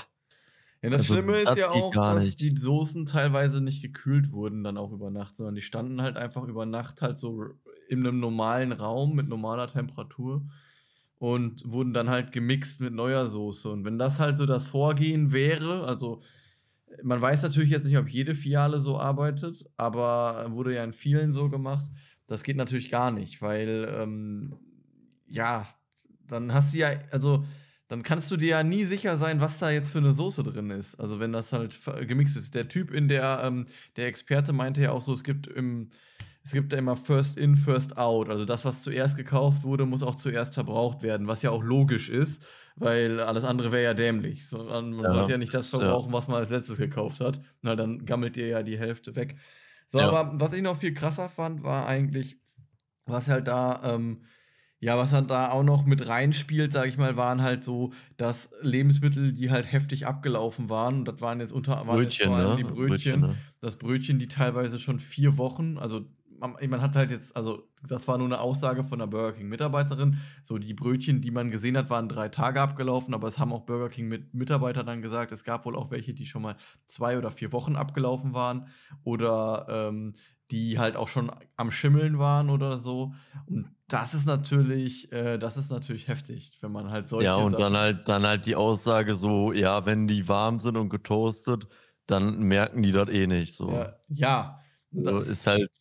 Ja, das also, Schlimme ist das ja auch, dass nicht. die Soßen teilweise nicht gekühlt wurden dann auch über Nacht, sondern die standen halt einfach über Nacht halt so in einem normalen Raum mit normaler Temperatur und wurden dann halt gemixt mit neuer Soße. Und wenn das halt so das Vorgehen wäre, also man weiß natürlich jetzt nicht, ob jede Filiale so arbeitet, aber wurde ja in vielen so gemacht. Das geht natürlich gar nicht, weil ähm, ja, dann hast du ja, also dann kannst du dir ja nie sicher sein, was da jetzt für eine Soße drin ist. Also wenn das halt gemixt ist. Der Typ in der, ähm, der Experte meinte ja auch so, es gibt im, es gibt da immer First in, First out. Also das, was zuerst gekauft wurde, muss auch zuerst verbraucht werden, was ja auch logisch ist, weil alles andere wäre ja dämlich. Man ja, sollte ja nicht das verbrauchen, ja. was man als letztes gekauft hat. Na, dann gammelt dir ja die Hälfte weg. So, ja. aber was ich noch viel krasser fand, war eigentlich, was halt da ähm, ja, was dann da auch noch mit reinspielt, sage ich mal, waren halt so, dass Lebensmittel, die halt heftig abgelaufen waren, und das waren jetzt unter
waren Brötchen, jetzt vor allem
ne? die Brötchen, Brötchen ne? das Brötchen, die teilweise schon vier Wochen, also man, hat halt jetzt, also das war nur eine Aussage von einer Burger King Mitarbeiterin, so die Brötchen, die man gesehen hat, waren drei Tage abgelaufen, aber es haben auch Burger King mit Mitarbeiter dann gesagt, es gab wohl auch welche, die schon mal zwei oder vier Wochen abgelaufen waren oder ähm, die halt auch schon am Schimmeln waren oder so. Und das ist natürlich, äh, das ist natürlich heftig, wenn man halt solche.
Ja, und Sachen dann halt, dann halt die Aussage so, ja, wenn die warm sind und getoastet, dann merken die das eh nicht. So.
Ja. ja.
So ist halt,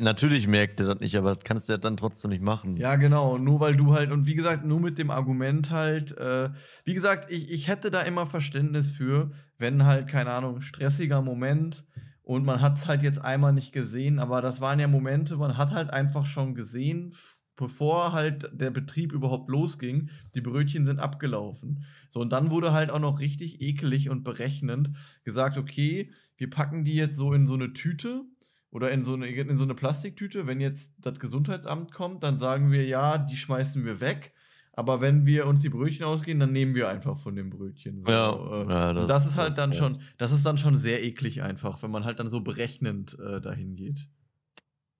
natürlich merkt er das nicht, aber das kannst du ja dann trotzdem nicht machen.
Ja, genau. Nur weil du halt, und wie gesagt, nur mit dem Argument halt, äh, wie gesagt, ich, ich hätte da immer Verständnis für, wenn halt, keine Ahnung, stressiger Moment, und man hat es halt jetzt einmal nicht gesehen, aber das waren ja Momente, man hat halt einfach schon gesehen, bevor halt der Betrieb überhaupt losging, die Brötchen sind abgelaufen. So, und dann wurde halt auch noch richtig ekelig und berechnend gesagt, okay, wir packen die jetzt so in so eine Tüte oder in so eine, in so eine Plastiktüte. Wenn jetzt das Gesundheitsamt kommt, dann sagen wir, ja, die schmeißen wir weg. Aber wenn wir uns die Brötchen ausgehen, dann nehmen wir einfach von den Brötchen. So. Ja, äh, ja das, das, ist halt das, dann ja. schon, das ist dann schon sehr eklig einfach, wenn man halt dann so berechnend äh, dahin geht.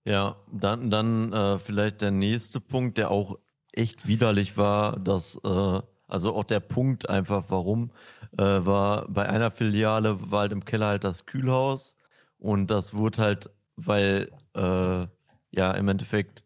Ja, dann, dann äh, vielleicht der nächste Punkt, der auch echt widerlich war, dass, äh, also auch der Punkt einfach, warum, äh, war bei einer Filiale war halt im Keller halt das Kühlhaus und das wurde halt weil äh, ja im Endeffekt,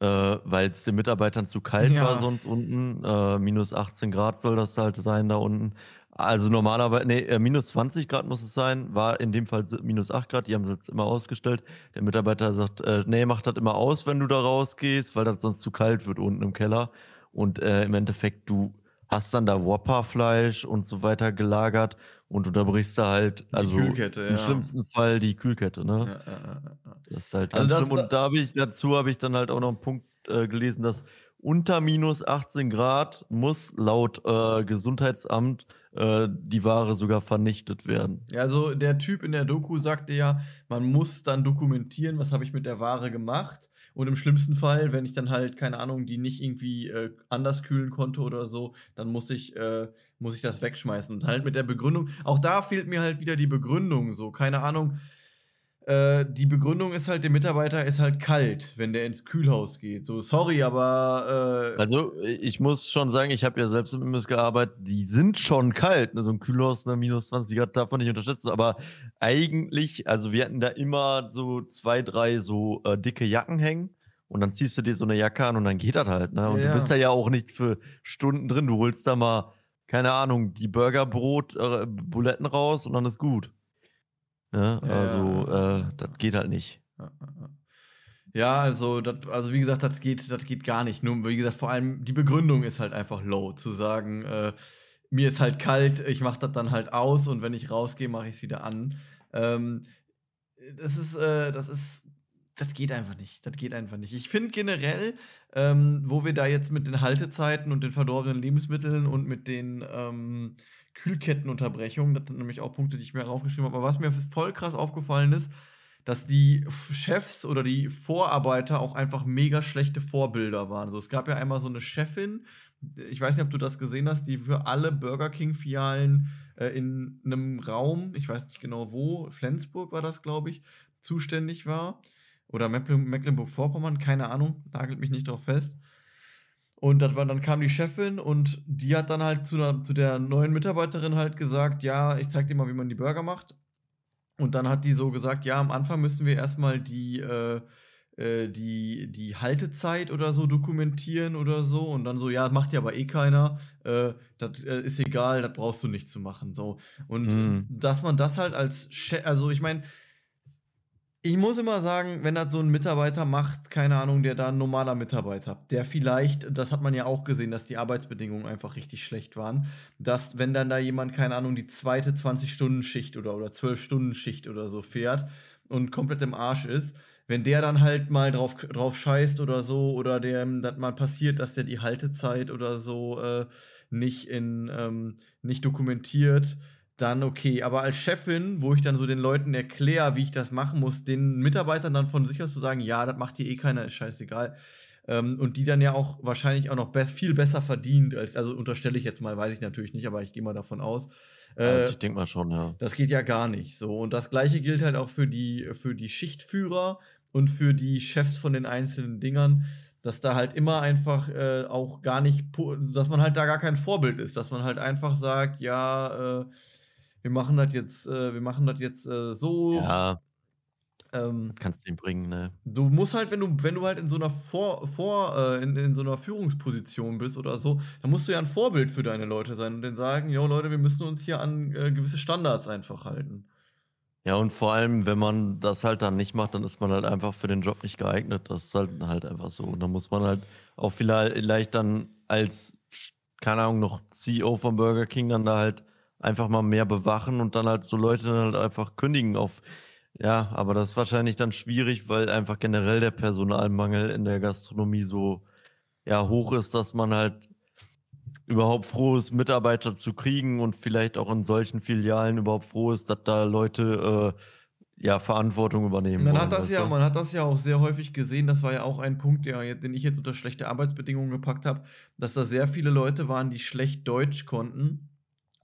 äh, weil es den Mitarbeitern zu kalt
Ja.
war sonst unten. Äh, minus 18 Grad soll das halt sein da unten. Also normalerweise, nee, äh, minus 20 Grad muss es sein, war in dem Fall minus 8 Grad, die haben es jetzt immer ausgestellt. Der Mitarbeiter sagt, äh, nee, mach das immer aus, wenn du da rausgehst, weil das sonst zu kalt wird unten im Keller. Und äh, im Endeffekt, du hast dann da Whopper-Fleisch und so weiter gelagert und unterbrichst da halt, also
Kühlkette,
im
ja.
schlimmsten Fall die Kühlkette, ne?
Ja, ja.
Das ist halt
Also
ganz
das-
schlimm. Und da habe ich dazu habe ich dann halt auch noch einen Punkt äh, gelesen, dass unter minus 18 Grad muss laut äh, Gesundheitsamt äh, die Ware sogar vernichtet werden.
Ja, also der Typ in der Doku sagte ja, man muss dann dokumentieren, was habe ich mit der Ware gemacht. Und im schlimmsten Fall, wenn ich dann halt, keine Ahnung, die nicht irgendwie äh, anders kühlen konnte oder so, dann muss ich, äh, muss ich das wegschmeißen. Und halt mit der Begründung, auch da fehlt mir halt wieder die Begründung so, keine Ahnung. Äh, die Begründung ist halt, der Mitarbeiter ist halt kalt, wenn der ins Kühlhaus geht. So, sorry, aber äh,
Also ich muss schon sagen, ich habe ja selbst im Imbiss gearbeitet, die sind schon kalt. Ne? So ein Kühlhaus, ne, minus 20 Grad darf man nicht unterschätzen. Aber eigentlich, also wir hatten da immer so zwei, drei so äh, dicke Jacken hängen. Und dann ziehst du dir so eine Jacke an und dann geht das halt. Ne? Und
Ja.
du bist da ja auch nicht für Stunden drin. Du holst da mal, keine Ahnung, die Burgerbrot, äh, Buletten raus und dann ist gut. Ne?
Ja,
Also,
ja.
äh, das geht halt nicht.
Ja, also, dat, also wie gesagt, das geht, das geht gar nicht. Nur, wie gesagt, vor allem die Begründung ist halt einfach low. Zu sagen, äh, mir ist halt kalt, ich mache das dann halt aus und wenn ich rausgehe, mache ich es wieder an. Ähm, das ist, äh, das ist, das geht einfach nicht. Das geht einfach nicht. Ich finde generell, ähm, wo wir da jetzt mit den Haltezeiten und den verdorbenen Lebensmitteln und mit den ähm, Kühlkettenunterbrechungen, das sind nämlich auch Punkte, die ich mir aufgeschrieben habe, aber was mir voll krass aufgefallen ist, dass die Chefs oder die Vorarbeiter auch einfach mega schlechte Vorbilder waren. So, es gab ja einmal so eine Chefin, ich weiß nicht, ob du das gesehen hast, die für alle Burger King-Filialen äh, in einem Raum, ich weiß nicht genau wo, Flensburg war das, glaube ich, zuständig war. Oder Mecklen- Mecklenburg-Vorpommern, keine Ahnung, nagelt mich nicht drauf fest. Und war, dann kam die Chefin und die hat dann halt zu, einer, zu der neuen Mitarbeiterin halt gesagt, ja, ich zeig dir mal, wie man die Burger macht. Und dann hat die so gesagt, ja, am Anfang müssen wir erstmal die, äh, äh, die, die Haltezeit oder so dokumentieren oder so. Und dann so, ja, macht ja aber eh keiner. Äh, das äh, ist egal, das brauchst du nicht zu machen. So. Und
Mhm.
dass man das halt als Chef, also ich meine, ich muss immer sagen, wenn das so ein Mitarbeiter macht, keine Ahnung, der da ein normaler Mitarbeiter, der vielleicht, das hat man ja auch gesehen, dass die Arbeitsbedingungen einfach richtig schlecht waren, dass wenn dann da jemand, keine Ahnung, die zweite 20-Stunden-Schicht oder, oder 12-Stunden-Schicht oder so fährt und komplett im Arsch ist, wenn der dann halt mal drauf, drauf scheißt oder so, oder dem das mal passiert, dass der die Haltezeit oder so äh, nicht in ähm, nicht dokumentiert, dann okay. Aber als Chefin, wo ich dann so den Leuten erkläre, wie ich das machen muss, den Mitarbeitern dann von sich aus zu sagen, ja, das macht hier eh keiner, ist scheißegal. Ähm, und die dann ja auch wahrscheinlich auch noch best viel besser verdient, als, also unterstelle ich jetzt mal, weiß ich natürlich nicht, aber ich gehe mal davon aus. Äh,
also ich denke mal schon, ja.
das geht ja gar nicht so. Und das gleiche gilt halt auch für die, für die Schichtführer und für die Chefs von den einzelnen Dingern, dass da halt immer einfach äh, auch gar nicht, dass man halt da gar kein Vorbild ist, dass man halt einfach sagt, ja, äh, wir machen das jetzt, äh, wir machen das jetzt äh, so.
Ja,
Ähm,
kannst du ihm bringen, ne?
Du musst halt, wenn du, wenn du halt in so einer Vor, Vor äh, in, in so einer Führungsposition bist oder so, dann musst du ja ein Vorbild für deine Leute sein und denen sagen, jo Leute, wir müssen uns hier an äh, gewisse Standards einfach halten.
Ja, und vor allem, wenn man das halt dann nicht macht, dann ist man halt einfach für den Job nicht geeignet. Das ist halt, halt einfach so. Und dann muss man halt auch vielleicht, vielleicht dann als, keine Ahnung, noch CEO von Burger King dann da halt einfach mal mehr bewachen und dann halt so Leute dann halt einfach kündigen auf. Ja, aber das ist wahrscheinlich dann schwierig, weil einfach generell der Personalmangel in der Gastronomie so ja, hoch ist, dass man halt überhaupt froh ist, Mitarbeiter zu kriegen und vielleicht auch in solchen Filialen überhaupt froh ist, dass da Leute äh, ja Verantwortung übernehmen.
Man
wollen,
hat das ja,
du?
man hat das ja auch sehr häufig gesehen. Das war ja auch ein Punkt, der, den ich jetzt unter schlechte Arbeitsbedingungen gepackt habe, dass da sehr viele Leute waren, die schlecht Deutsch konnten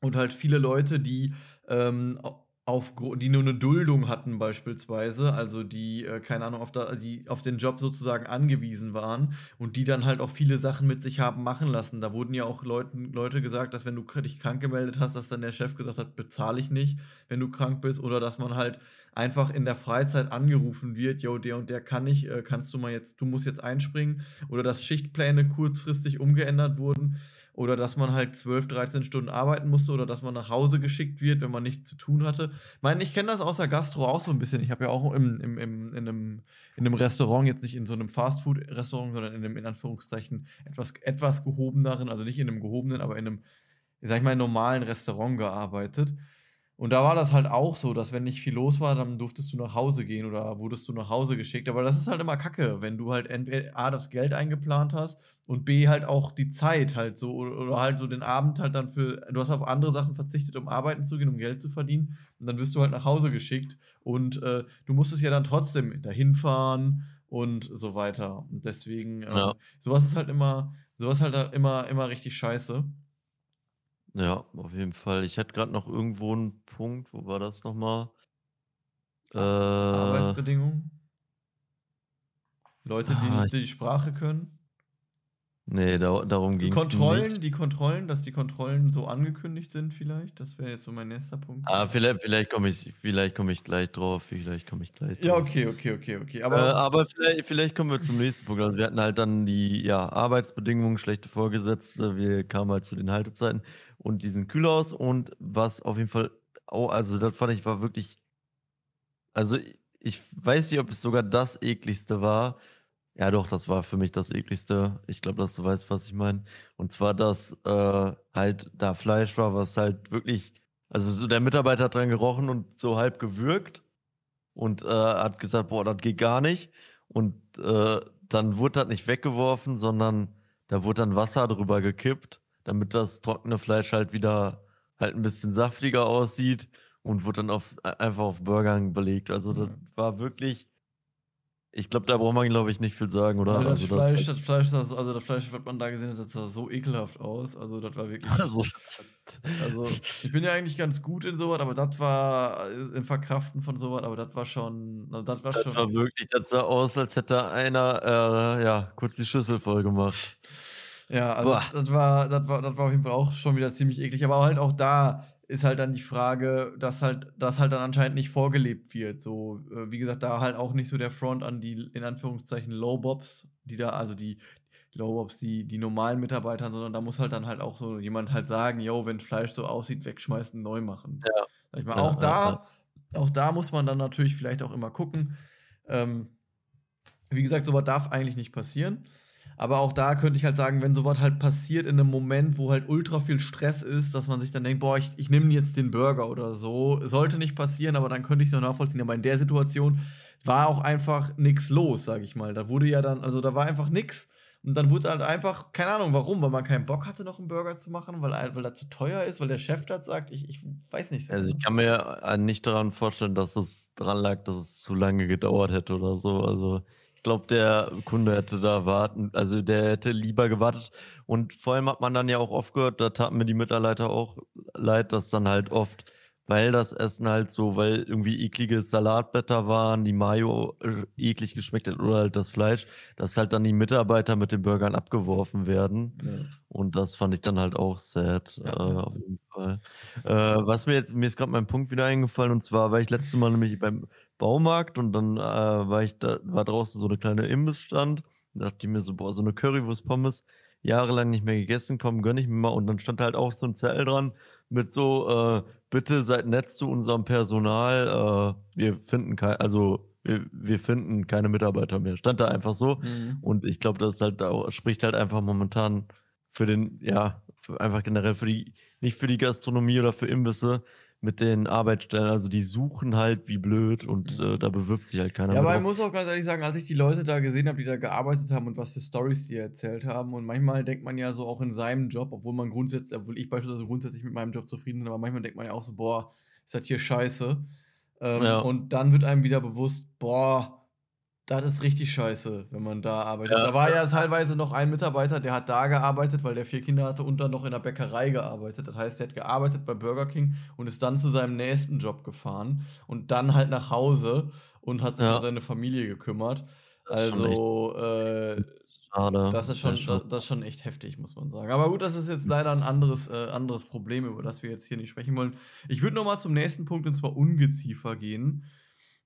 und halt viele Leute, die ähm, au- auf die nur eine Duldung hatten beispielsweise, also die, äh, keine Ahnung, auf da die auf den Job sozusagen angewiesen waren und die dann halt auch viele Sachen mit sich haben machen lassen. Da wurden ja auch Leuten Leute gesagt, dass wenn du dich krank gemeldet hast, dass dann der Chef gesagt hat: „Bezahle ich nicht, wenn du krank bist“, oder dass man halt einfach in der Freizeit angerufen wird: „Jo, der und der kann nicht, äh, kannst du mal jetzt du musst jetzt einspringen“, oder dass Schichtpläne kurzfristig umgeändert wurden oder dass man halt 12, 13 Stunden arbeiten musste oder dass man nach Hause geschickt wird, wenn man nichts zu tun hatte. Ich meine, ich kenne das aus der Gastro auch so ein bisschen. Ich habe ja auch im, im, im, in, einem, in einem Restaurant, jetzt nicht in so einem Fastfood-Restaurant, sondern in einem, in Anführungszeichen, etwas, etwas gehobeneren, also nicht in einem gehobenen, aber in einem, sag ich mal, normalen Restaurant gearbeitet. Und da war das halt auch so, dass wenn nicht viel los war, dann durftest du nach Hause gehen oder wurdest du nach Hause geschickt. Aber das ist halt immer kacke, wenn du halt entweder A, das Geld eingeplant hast und B, halt auch die Zeit halt so oder halt so den Abend halt dann für, du hast auf andere Sachen verzichtet, um arbeiten zu gehen, um Geld zu verdienen. Und dann wirst du halt nach Hause geschickt und äh, du musstest ja dann trotzdem dahin fahren und so weiter. Und deswegen, äh, ja. sowas ist halt immer, sowas halt immer, immer richtig scheiße.
Ja, auf jeden Fall. Ich hätte gerade noch irgendwo einen Punkt. Wo war das nochmal?
Äh, Arbeitsbedingungen? Leute, die ah, nicht die Sprache können?
Nee, da, darum ging
es Kontrollen, nicht. die Kontrollen, dass die Kontrollen so angekündigt sind vielleicht. Das wäre jetzt so mein nächster Punkt.
Ah, vielleicht, vielleicht komme ich, vielleicht komme ich gleich drauf. Vielleicht komme ich gleich drauf.
Ja, okay, okay, okay, okay.
Aber, äh, aber vielleicht, vielleicht kommen wir zum nächsten Punkt. Also wir hatten halt dann die ja, Arbeitsbedingungen, schlechte Vorgesetzte. Wir kamen halt zu den Haltezeiten und diesen Kühlhaus und was auf jeden Fall, oh, also das fand ich war wirklich, also ich weiß nicht, ob es sogar das ekligste war, ja, doch, das war für mich das ekligste. Ich glaube, dass du weißt, was ich meine. Und zwar, dass äh, halt da Fleisch war, was halt wirklich, also so der Mitarbeiter hat dran gerochen und so halb gewürgt und äh, hat gesagt, boah, das geht gar nicht. Und äh, dann wurde das nicht weggeworfen, sondern da wurde dann Wasser drüber gekippt, damit das trockene Fleisch halt wieder halt ein bisschen saftiger aussieht und wurde dann auf, einfach auf Burgern belegt. Also das mhm. war wirklich ich glaube, da braucht man, glaube ich, nicht viel sagen, oder?
das, also Fleisch, das, Fleisch, das, also das Fleisch, was man da gesehen hat, das sah so ekelhaft aus. Also, das war wirklich. Also, also ich bin ja eigentlich ganz gut in sowas, aber das war äh, im Verkraften von sowas, aber das war schon. Also das war
das
schon.
war wirklich, das sah aus, als hätte einer, äh, ja, kurz die Schüssel voll gemacht.
Ja, also das war, das war, das war auf jeden Fall auch schon wieder ziemlich eklig, aber halt auch da ist halt dann die Frage, dass halt das halt dann anscheinend nicht vorgelebt wird. So, äh, wie gesagt, da halt auch nicht so der Front an die, in Anführungszeichen, Low-Bobs, die da, also die Low-Bobs, die, die normalen Mitarbeiter, sondern da muss halt dann halt auch so jemand halt sagen, yo, wenn Fleisch so aussieht, wegschmeißen, neu machen. Ja. Sag ich mal, ja, auch da, ja. auch da muss man dann natürlich vielleicht auch immer gucken. Ähm, wie gesagt, sowas darf eigentlich nicht passieren. Aber auch da könnte ich halt sagen, wenn sowas halt passiert in einem Moment, wo halt ultra viel Stress ist, dass man sich dann denkt, boah, ich, ich nehme jetzt den Burger oder so. Sollte nicht passieren, aber dann könnte ich es noch nachvollziehen. Aber in der Situation war auch einfach nichts los, sag ich mal. Da wurde ja dann, also da war einfach nichts. Und dann wurde halt einfach, keine Ahnung warum, weil man keinen Bock hatte, noch einen Burger zu machen, weil, weil er zu teuer ist, weil der Chef das sagt. Ich, ich weiß nicht.
So also ich kann mir nicht daran vorstellen, dass es daran lag, dass es zu lange gedauert hätte oder so. Also ich glaube, der Kunde hätte da warten, also der hätte lieber gewartet. Und vor allem hat man dann ja auch oft gehört, da taten mir die Mitarbeiter auch leid, dass dann halt oft, weil das Essen halt so, weil irgendwie eklige Salatblätter waren, die Mayo äh, eklig geschmeckt hat oder halt das Fleisch, dass halt dann die Mitarbeiter mit den Burgern abgeworfen werden. Ja. Und das fand ich dann halt auch sad, ja. äh, auf jeden Fall. Äh, was mir jetzt, mir ist gerade mein Punkt wieder eingefallen, und zwar war ich letztes Mal nämlich beim Baumarkt und dann äh, war ich da, war draußen so eine kleine Imbissstand. Da dachte ich mir so, boah, so eine Currywurst Pommes, jahrelang nicht mehr gegessen, komm, gönn ich mir mal. Und dann stand halt auch so ein Zettel dran mit so, äh, bitte seid nett zu unserem Personal, äh, wir finden kein, also wir, wir, finden keine Mitarbeiter mehr. Stand da einfach so. Mhm. Und ich glaube, das halt auch, spricht halt einfach momentan für den, ja, einfach generell für die, nicht für die Gastronomie oder für Imbisse, mit den Arbeitsstellen. Also die suchen halt wie blöd und äh, da bewirbt sich halt keiner.
Ja, aber ich muss auch ganz ehrlich sagen, als ich die Leute da gesehen habe, die da gearbeitet haben und was für Stories die erzählt haben, und manchmal denkt man ja so auch in seinem Job, obwohl man grundsätzlich, obwohl ich beispielsweise grundsätzlich mit meinem Job zufrieden bin, aber manchmal denkt man ja auch so, boah, ist das hier scheiße. Ähm, ja. Und dann wird einem wieder bewusst, boah, Das ist richtig scheiße, wenn man da arbeitet.
Ja.
Da war ja teilweise noch ein Mitarbeiter, der hat da gearbeitet, weil der vier Kinder hatte und dann noch in der Bäckerei gearbeitet. Das heißt, der hat gearbeitet bei Burger King und ist dann zu seinem nächsten Job gefahren und dann halt nach Hause und hat sich
Ja.
um seine Familie gekümmert.
Das
Also, äh,
schade.
das ist schon,
Ja, schon.
da- das ist schon echt heftig, muss man sagen. Aber gut, das ist jetzt leider ein anderes, äh, anderes Problem, über das wir jetzt hier nicht sprechen wollen. Ich würde noch mal zum nächsten Punkt, und zwar Ungeziefer gehen,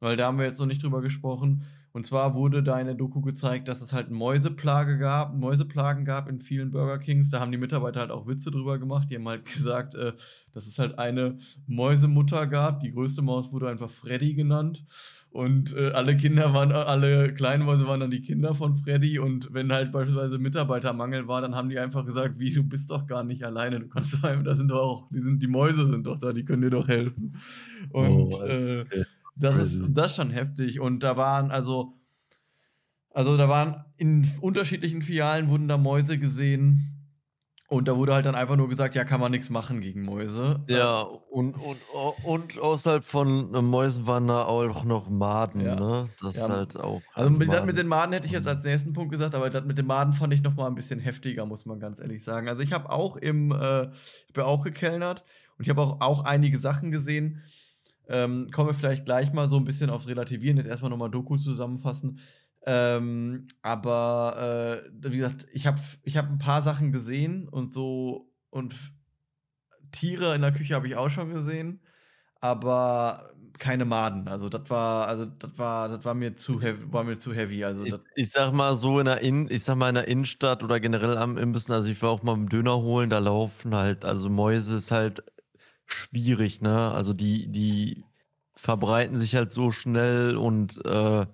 weil da haben wir jetzt noch nicht drüber gesprochen. Und zwar wurde da in der Doku gezeigt, dass es halt Mäuseplage gab, Mäuseplagen gab in vielen Burger Kings. Da haben die Mitarbeiter halt auch Witze drüber gemacht. Die haben halt gesagt, äh, dass es halt eine Mäusemutter gab. Die größte Maus wurde einfach Freddy genannt. Und äh, alle Kinder waren, alle kleinen Mäuse waren dann die Kinder von Freddy. Und wenn halt beispielsweise Mitarbeitermangel war, dann haben die einfach gesagt, wie, du bist doch gar nicht alleine. Du kannst doch da sind doch auch, die, sind, die Mäuse sind doch da, die können dir doch helfen. Und
Oh,
äh, das ist das ist schon heftig. Und da waren also, also da waren in unterschiedlichen Filialen wurden da Mäuse gesehen. Und da wurde halt dann einfach nur gesagt, ja, kann man nichts machen gegen Mäuse.
Ja, und, und, und außerhalb von Mäusen waren da auch noch Maden,
Ja.
ne? Das
Ja.
ist halt auch.
Also mit, das
Maden.
mit den Maden hätte ich jetzt als nächsten Punkt gesagt, aber das mit den Maden fand ich noch mal ein bisschen heftiger, muss man ganz ehrlich sagen. Also ich habe auch im, äh, ich habe ja auch gekellnert und ich habe auch, auch einige Sachen gesehen. Ähm, kommen wir vielleicht gleich mal so ein bisschen aufs Relativieren, jetzt erstmal nochmal Doku zusammenfassen. Ähm, aber äh, wie gesagt, ich habe ich hab ein paar Sachen gesehen und so und Tiere in der Küche habe ich auch schon gesehen, aber keine Maden. Also das war, also das war, das war mir zu heavy, war mir zu heavy. Also
Ich, ich sag mal so in der In, ich sag mal in der Innenstadt oder generell am Imbissen, also ich war auch mal einen Döner holen, da laufen halt, also Mäuse ist halt schwierig, ne? Also die, die verbreiten sich halt so schnell und äh,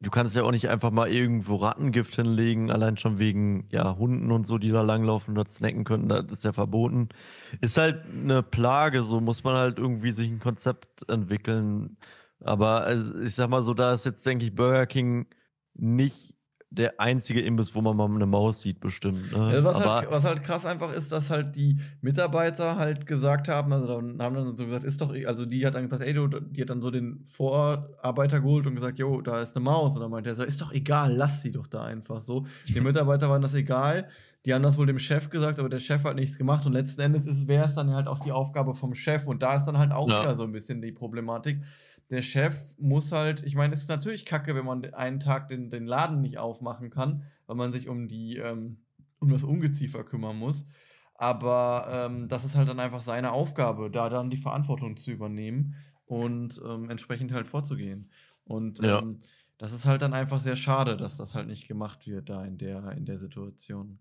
du kannst ja auch nicht einfach mal irgendwo Rattengift hinlegen, allein schon wegen ja Hunden und so, die da langlaufen und das snacken könnten, das ist ja verboten. Ist halt eine Plage, so muss man halt irgendwie sich ein Konzept entwickeln. Aber also, ich sag mal so, da ist jetzt, denke ich, Burger King nicht der einzige Imbiss, wo man mal eine Maus sieht, bestimmt. Ne?
Ja, was, halt, was halt krass einfach ist, dass halt die Mitarbeiter halt gesagt haben, also dann haben dann so gesagt, ist doch, also die hat dann gesagt, ey, du, die hat dann so den Vorarbeiter geholt und gesagt, jo, da ist eine Maus. Und dann meinte er so, ist doch egal, lass sie doch da einfach so. Den Mitarbeiter waren das egal. Die haben das wohl dem Chef gesagt, aber der Chef hat nichts gemacht. Und letzten Endes wäre es dann halt auch die Aufgabe vom Chef. Und da ist dann halt auch
Ja.
wieder so ein bisschen die Problematik. Der Chef muss halt, ich meine, es ist natürlich kacke, wenn man einen Tag den, den Laden nicht aufmachen kann, weil man sich um die, ähm, um das Ungeziefer kümmern muss. Aber ähm, das ist halt dann einfach seine Aufgabe, da dann die Verantwortung zu übernehmen und ähm, entsprechend halt vorzugehen. Und
Ja.
ähm, das ist halt dann einfach sehr schade, dass das halt nicht gemacht wird da in der, in der Situation.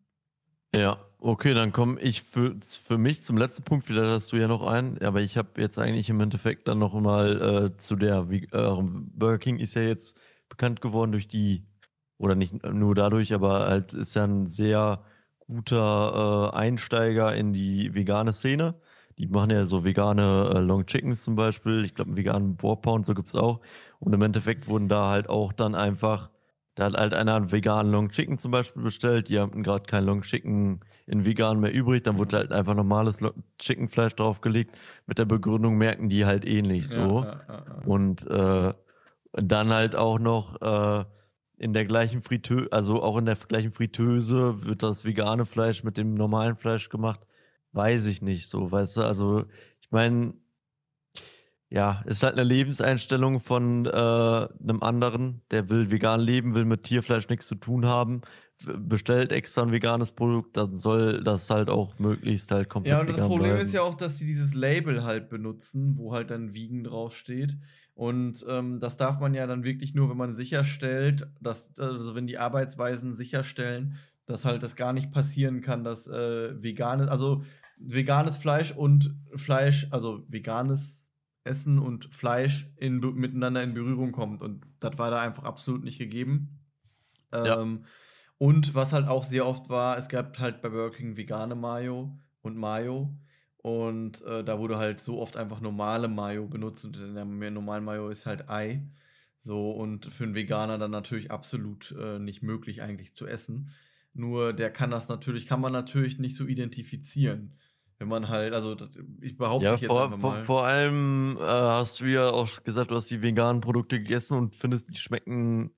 Ja, okay, dann komme ich für, für mich zum letzten Punkt, vielleicht hast du ja noch einen, aber ich habe jetzt eigentlich im Endeffekt dann noch mal äh, zu der, wie, äh, Burger King ist ja jetzt bekannt geworden durch die, oder nicht nur dadurch, aber halt ist ja ein sehr guter äh, Einsteiger in die vegane Szene. Die machen ja so vegane äh, Long Chickens zum Beispiel, ich glaube einen veganen Boar Pound, so gibt es auch. Und im Endeffekt wurden da halt auch dann einfach da hat halt einer einen veganen Long Chicken zum Beispiel bestellt. Die hatten gerade kein Long Chicken in vegan mehr übrig. Dann wurde halt einfach normales Chickenfleisch draufgelegt. Mit der Begründung merken die halt ähnlich so.
Ja, ja, ja.
Und äh, dann halt auch noch äh, in der gleichen Fritteuse, also auch in der gleichen Fritteuse wird das vegane Fleisch mit dem normalen Fleisch gemacht. Weiß ich nicht so, weißt du? Also, ich meine, ja, ist halt eine Lebenseinstellung von äh, einem anderen, der will vegan leben, will mit Tierfleisch nichts zu tun haben, bestellt extra ein veganes Produkt, dann soll das halt auch möglichst halt komplett
Ja, und das Problem
bleiben.
ist ja auch, dass sie dieses Label halt benutzen, wo halt dann Vegan draufsteht. Und ähm, das darf man ja dann wirklich nur, wenn man sicherstellt, dass, also wenn die Arbeitsweisen sicherstellen, dass halt das gar nicht passieren kann, dass äh, veganes, also veganes Fleisch und Fleisch, also veganes Essen und Fleisch in, miteinander in Berührung kommt. Und das war da einfach absolut nicht gegeben.
Ja.
Ähm, und was halt auch sehr oft war, es gab halt bei Burger King vegane Mayo und Mayo. Und äh, da wurde halt so oft einfach normale Mayo benutzt. Und in der normalen Mayo ist halt Ei. So, und für einen Veganer dann natürlich absolut äh, nicht möglich eigentlich zu essen. Nur der kann das natürlich, kann man natürlich nicht so identifizieren. Wenn man halt, also ich behaupte
ja,
ich jetzt
vor,
einfach
vor,
mal.
vor allem äh, hast du ja auch gesagt, du hast die veganen Produkte gegessen und findest, die schmecken.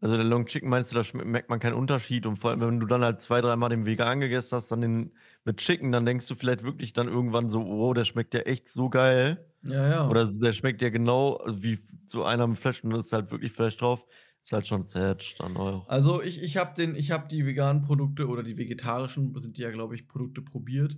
Also der Long Chicken meinst du, da merkt man keinen Unterschied. Und vor allem, wenn du dann halt zwei, dreimal den vegan gegessen hast, dann den mit Chicken, dann denkst du vielleicht wirklich dann irgendwann so, oh, der schmeckt ja echt so geil.
Ja, ja.
Oder der schmeckt ja genau wie zu einer mit Fleisch und da ist halt wirklich Fleisch drauf. Ist halt schon sad dann auch.
Also ich, ich habe den, ich habe die veganen Produkte oder die vegetarischen sind die ja, glaube ich, Produkte probiert.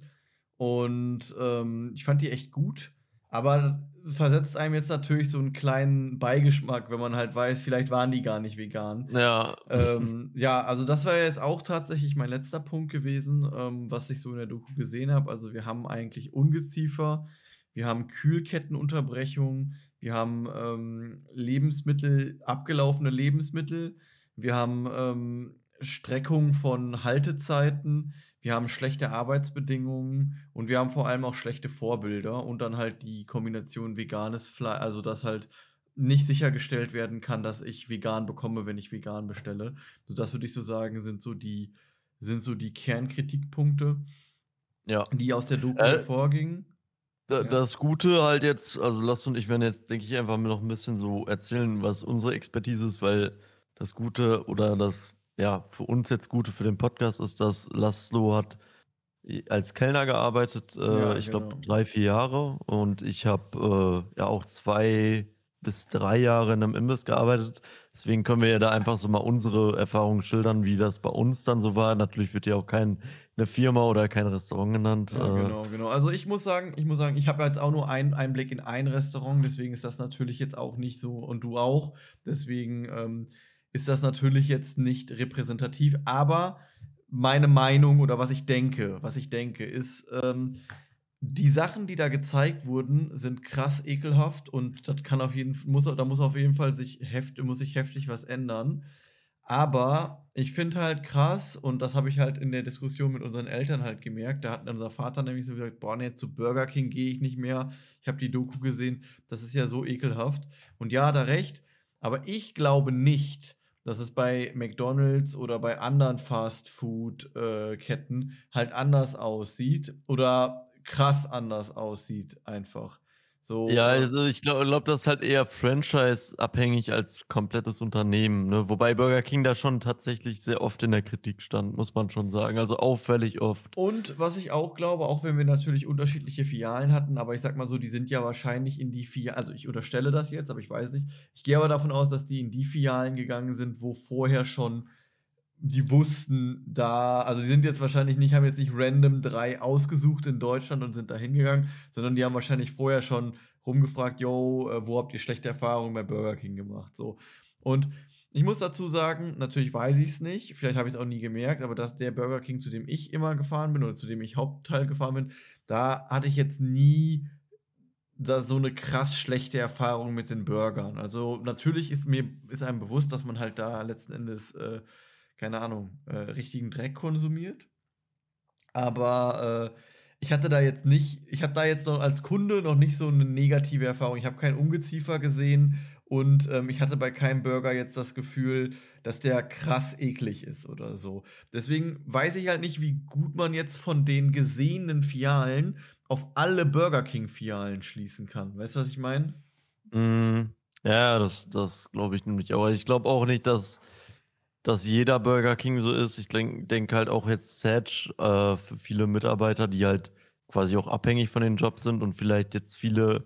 Und ähm, ich fand die echt gut. Aber versetzt einem jetzt natürlich so einen kleinen Beigeschmack, wenn man halt weiß, vielleicht waren die gar nicht vegan.
Ja.
Ähm, ja, also das war jetzt auch tatsächlich mein letzter Punkt gewesen, ähm, was ich so in der Doku gesehen habe. Also wir haben eigentlich Ungeziefer, wir haben Kühlkettenunterbrechung, wir haben ähm, Lebensmittel, abgelaufene Lebensmittel, wir haben ähm, Streckung von Haltezeiten, wir haben schlechte Arbeitsbedingungen und wir haben vor allem auch schlechte Vorbilder und dann halt die Kombination veganes Fleisch, also dass halt nicht sichergestellt werden kann, dass ich vegan bekomme, wenn ich vegan bestelle. So das würde ich so sagen, sind so die sind so die Kernkritikpunkte,
ja.
die aus der Doku
äh,
hervorgingen.
Da, ja. Das Gute halt jetzt, also Lars und ich werden jetzt, denke ich, einfach noch ein bisschen so erzählen, was unsere Expertise ist, weil das Gute oder das ja, für uns jetzt Gute für den Podcast ist, dass Laszlo hat als Kellner gearbeitet, äh, ja, ich glaube genau. drei, vier Jahre und ich habe äh, ja auch zwei bis drei Jahre in einem Imbiss gearbeitet. Deswegen können wir ja da einfach so mal unsere Erfahrungen schildern, wie das bei uns dann so war. Natürlich wird ja auch keine Firma oder kein Restaurant genannt.
Ja, äh. genau, genau. Also ich muss sagen, ich muss sagen, ich habe jetzt auch nur einen Einblick in ein Restaurant, deswegen ist das natürlich jetzt auch nicht so und du auch. Deswegen ähm, ist das natürlich jetzt nicht repräsentativ, aber meine Meinung oder was ich denke, was ich denke, ist, ähm, die Sachen, die da gezeigt wurden, sind krass ekelhaft und das kann auf jeden muss, da muss auf jeden Fall sich heft, muss sich heftig was ändern. Aber ich finde halt krass, und das habe ich halt in der Diskussion mit unseren Eltern halt gemerkt, da hat unser Vater nämlich so gesagt, boah, nee, zu Burger King gehe ich nicht mehr. Ich habe die Doku gesehen, das ist ja so ekelhaft. Und ja, da recht, aber ich glaube nicht, dass es bei McDonald's oder bei anderen Fast-Food-Ketten äh, halt anders aussieht oder krass anders aussieht einfach. So,
ja, äh also ich glaube, glaub, das ist halt eher Franchise-abhängig als komplettes Unternehmen. Ne? Wobei Burger King da schon tatsächlich sehr oft in der Kritik stand, muss man schon sagen. Also auffällig oft.
Und was ich auch glaube, auch wenn wir natürlich unterschiedliche Filialen hatten, aber ich sag mal so, die sind ja wahrscheinlich in die Filialen, also ich unterstelle das jetzt, aber ich weiß nicht. Ich gehe aber davon aus, dass die in die Filialen gegangen sind, wo vorher schon die wussten da, also die sind jetzt wahrscheinlich nicht, haben jetzt nicht random drei ausgesucht in Deutschland und sind da hingegangen, sondern die haben wahrscheinlich vorher schon rumgefragt, yo, äh, wo habt ihr schlechte Erfahrungen bei Burger King gemacht? So. Und ich muss dazu sagen, natürlich weiß ich es nicht, vielleicht habe ich es auch nie gemerkt, aber dass der Burger King, zu dem ich immer gefahren bin oder zu dem ich Hauptteil gefahren bin, da hatte ich jetzt nie so eine krass schlechte Erfahrung mit den Burgern. Also natürlich ist mir ist einem bewusst, dass man halt da letzten Endes äh, keine Ahnung, äh, richtigen Dreck konsumiert. Aber äh, ich hatte da jetzt nicht, ich habe da jetzt noch als Kunde noch nicht so eine negative Erfahrung. Ich habe kein Ungeziefer gesehen und ähm, ich hatte bei keinem Burger jetzt das Gefühl, dass der krass eklig ist oder so. Deswegen weiß ich halt nicht, wie gut man jetzt von den gesehenen Fialen auf alle Burger King-Fialen schließen kann. Weißt du, was ich meine?
Mm, ja, das, das glaube ich nämlich. Aber ich glaube auch nicht, dass dass jeder Burger King so ist. Ich denke denk halt auch jetzt Sedge äh, für viele Mitarbeiter, die halt quasi auch abhängig von den Jobs sind und vielleicht jetzt viele,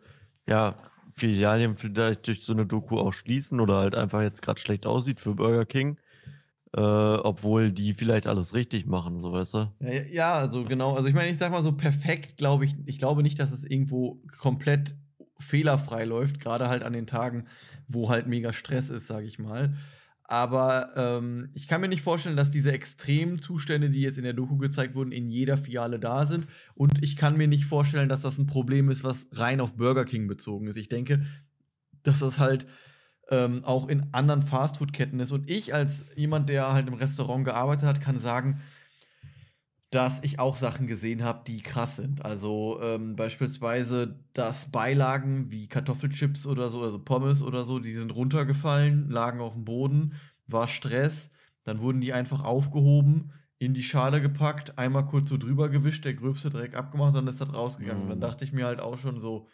ja, Filialien vielleicht durch so eine Doku auch schließen oder halt einfach jetzt gerade schlecht aussieht für Burger King. Äh, obwohl die vielleicht alles richtig machen, so weißt du?
Ja, ja also genau. Also ich meine, ich sag mal so perfekt, glaube ich, ich glaube nicht, dass es irgendwo komplett fehlerfrei läuft, gerade halt an den Tagen, wo halt mega Stress ist, sage ich mal. Aber ähm, ich kann mir nicht vorstellen, dass diese extremen Zustände, die jetzt in der Doku gezeigt wurden, in jeder Filiale da sind. Und ich kann mir nicht vorstellen, dass das ein Problem ist, was rein auf Burger King bezogen ist. Ich denke, dass das halt ähm, auch in anderen Fastfood-Ketten ist. Und ich als jemand, der halt im Restaurant gearbeitet hat, kann sagen, dass ich auch Sachen gesehen habe, die krass sind. Also ähm, beispielsweise, dass Beilagen wie Kartoffelchips oder so, also Pommes oder so, die sind runtergefallen, lagen auf dem Boden, war Stress, dann wurden die einfach aufgehoben, in die Schale gepackt, einmal kurz so drüber gewischt, der gröbste Dreck abgemacht, dann ist das rausgegangen. Und dann dachte ich mir halt auch schon so,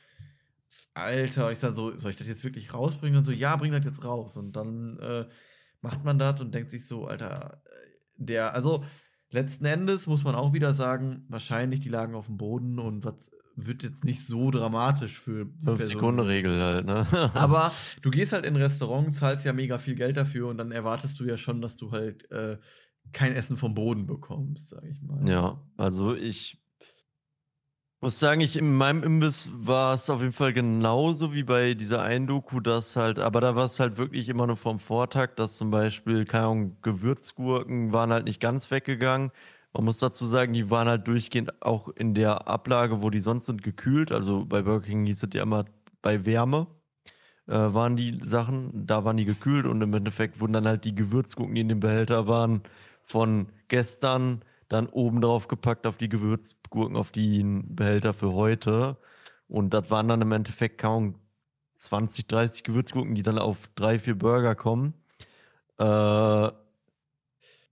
Alter, und ich sag so, soll ich das jetzt wirklich rausbringen? Und so, ja, bring das jetzt raus. Und dann äh, macht man das und denkt sich so, Alter, äh, der, also letzten Endes muss man auch wieder sagen, wahrscheinlich die lagen auf dem Boden und was wird jetzt nicht so dramatisch für die Person.
5-Sekunden-Regel halt, ne?
Aber du gehst halt in ein Restaurant, zahlst ja mega viel Geld dafür und dann erwartest du ja schon, dass du halt äh, kein Essen vom Boden bekommst, sag ich mal.
Ja, also ich muss sagen, ich in meinem Imbiss war es auf jeden Fall genauso wie bei dieser einen Doku, dass halt, aber da war es halt wirklich immer nur vom Vortag, dass zum Beispiel, keine Ahnung, Gewürzgurken waren halt nicht ganz weggegangen. Man muss dazu sagen, die waren halt durchgehend auch in der Ablage, wo die sonst sind, gekühlt. Also bei Burger King hieß es ja immer bei Wärme äh, waren die Sachen, da waren die gekühlt und im Endeffekt wurden dann halt die Gewürzgurken, die in dem Behälter waren, von gestern dann oben drauf gepackt auf die Gewürzgurken, auf den Behälter für heute. Und das waren dann im Endeffekt kaum 20, 30 Gewürzgurken, die dann auf drei, vier Burger kommen. Äh,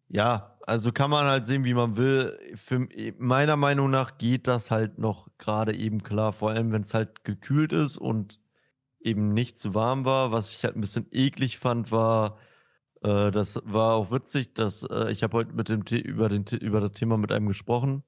ja, also kann man halt sehen, wie man will. Für, meiner Meinung nach geht das halt noch gerade eben klar, vor allem wenn es halt gekühlt ist und eben nicht zu warm war. Was ich halt ein bisschen eklig fand, war, äh, das war auch witzig, dass äh, ich habe heute mit dem über, den, über das Thema mit einem gesprochen,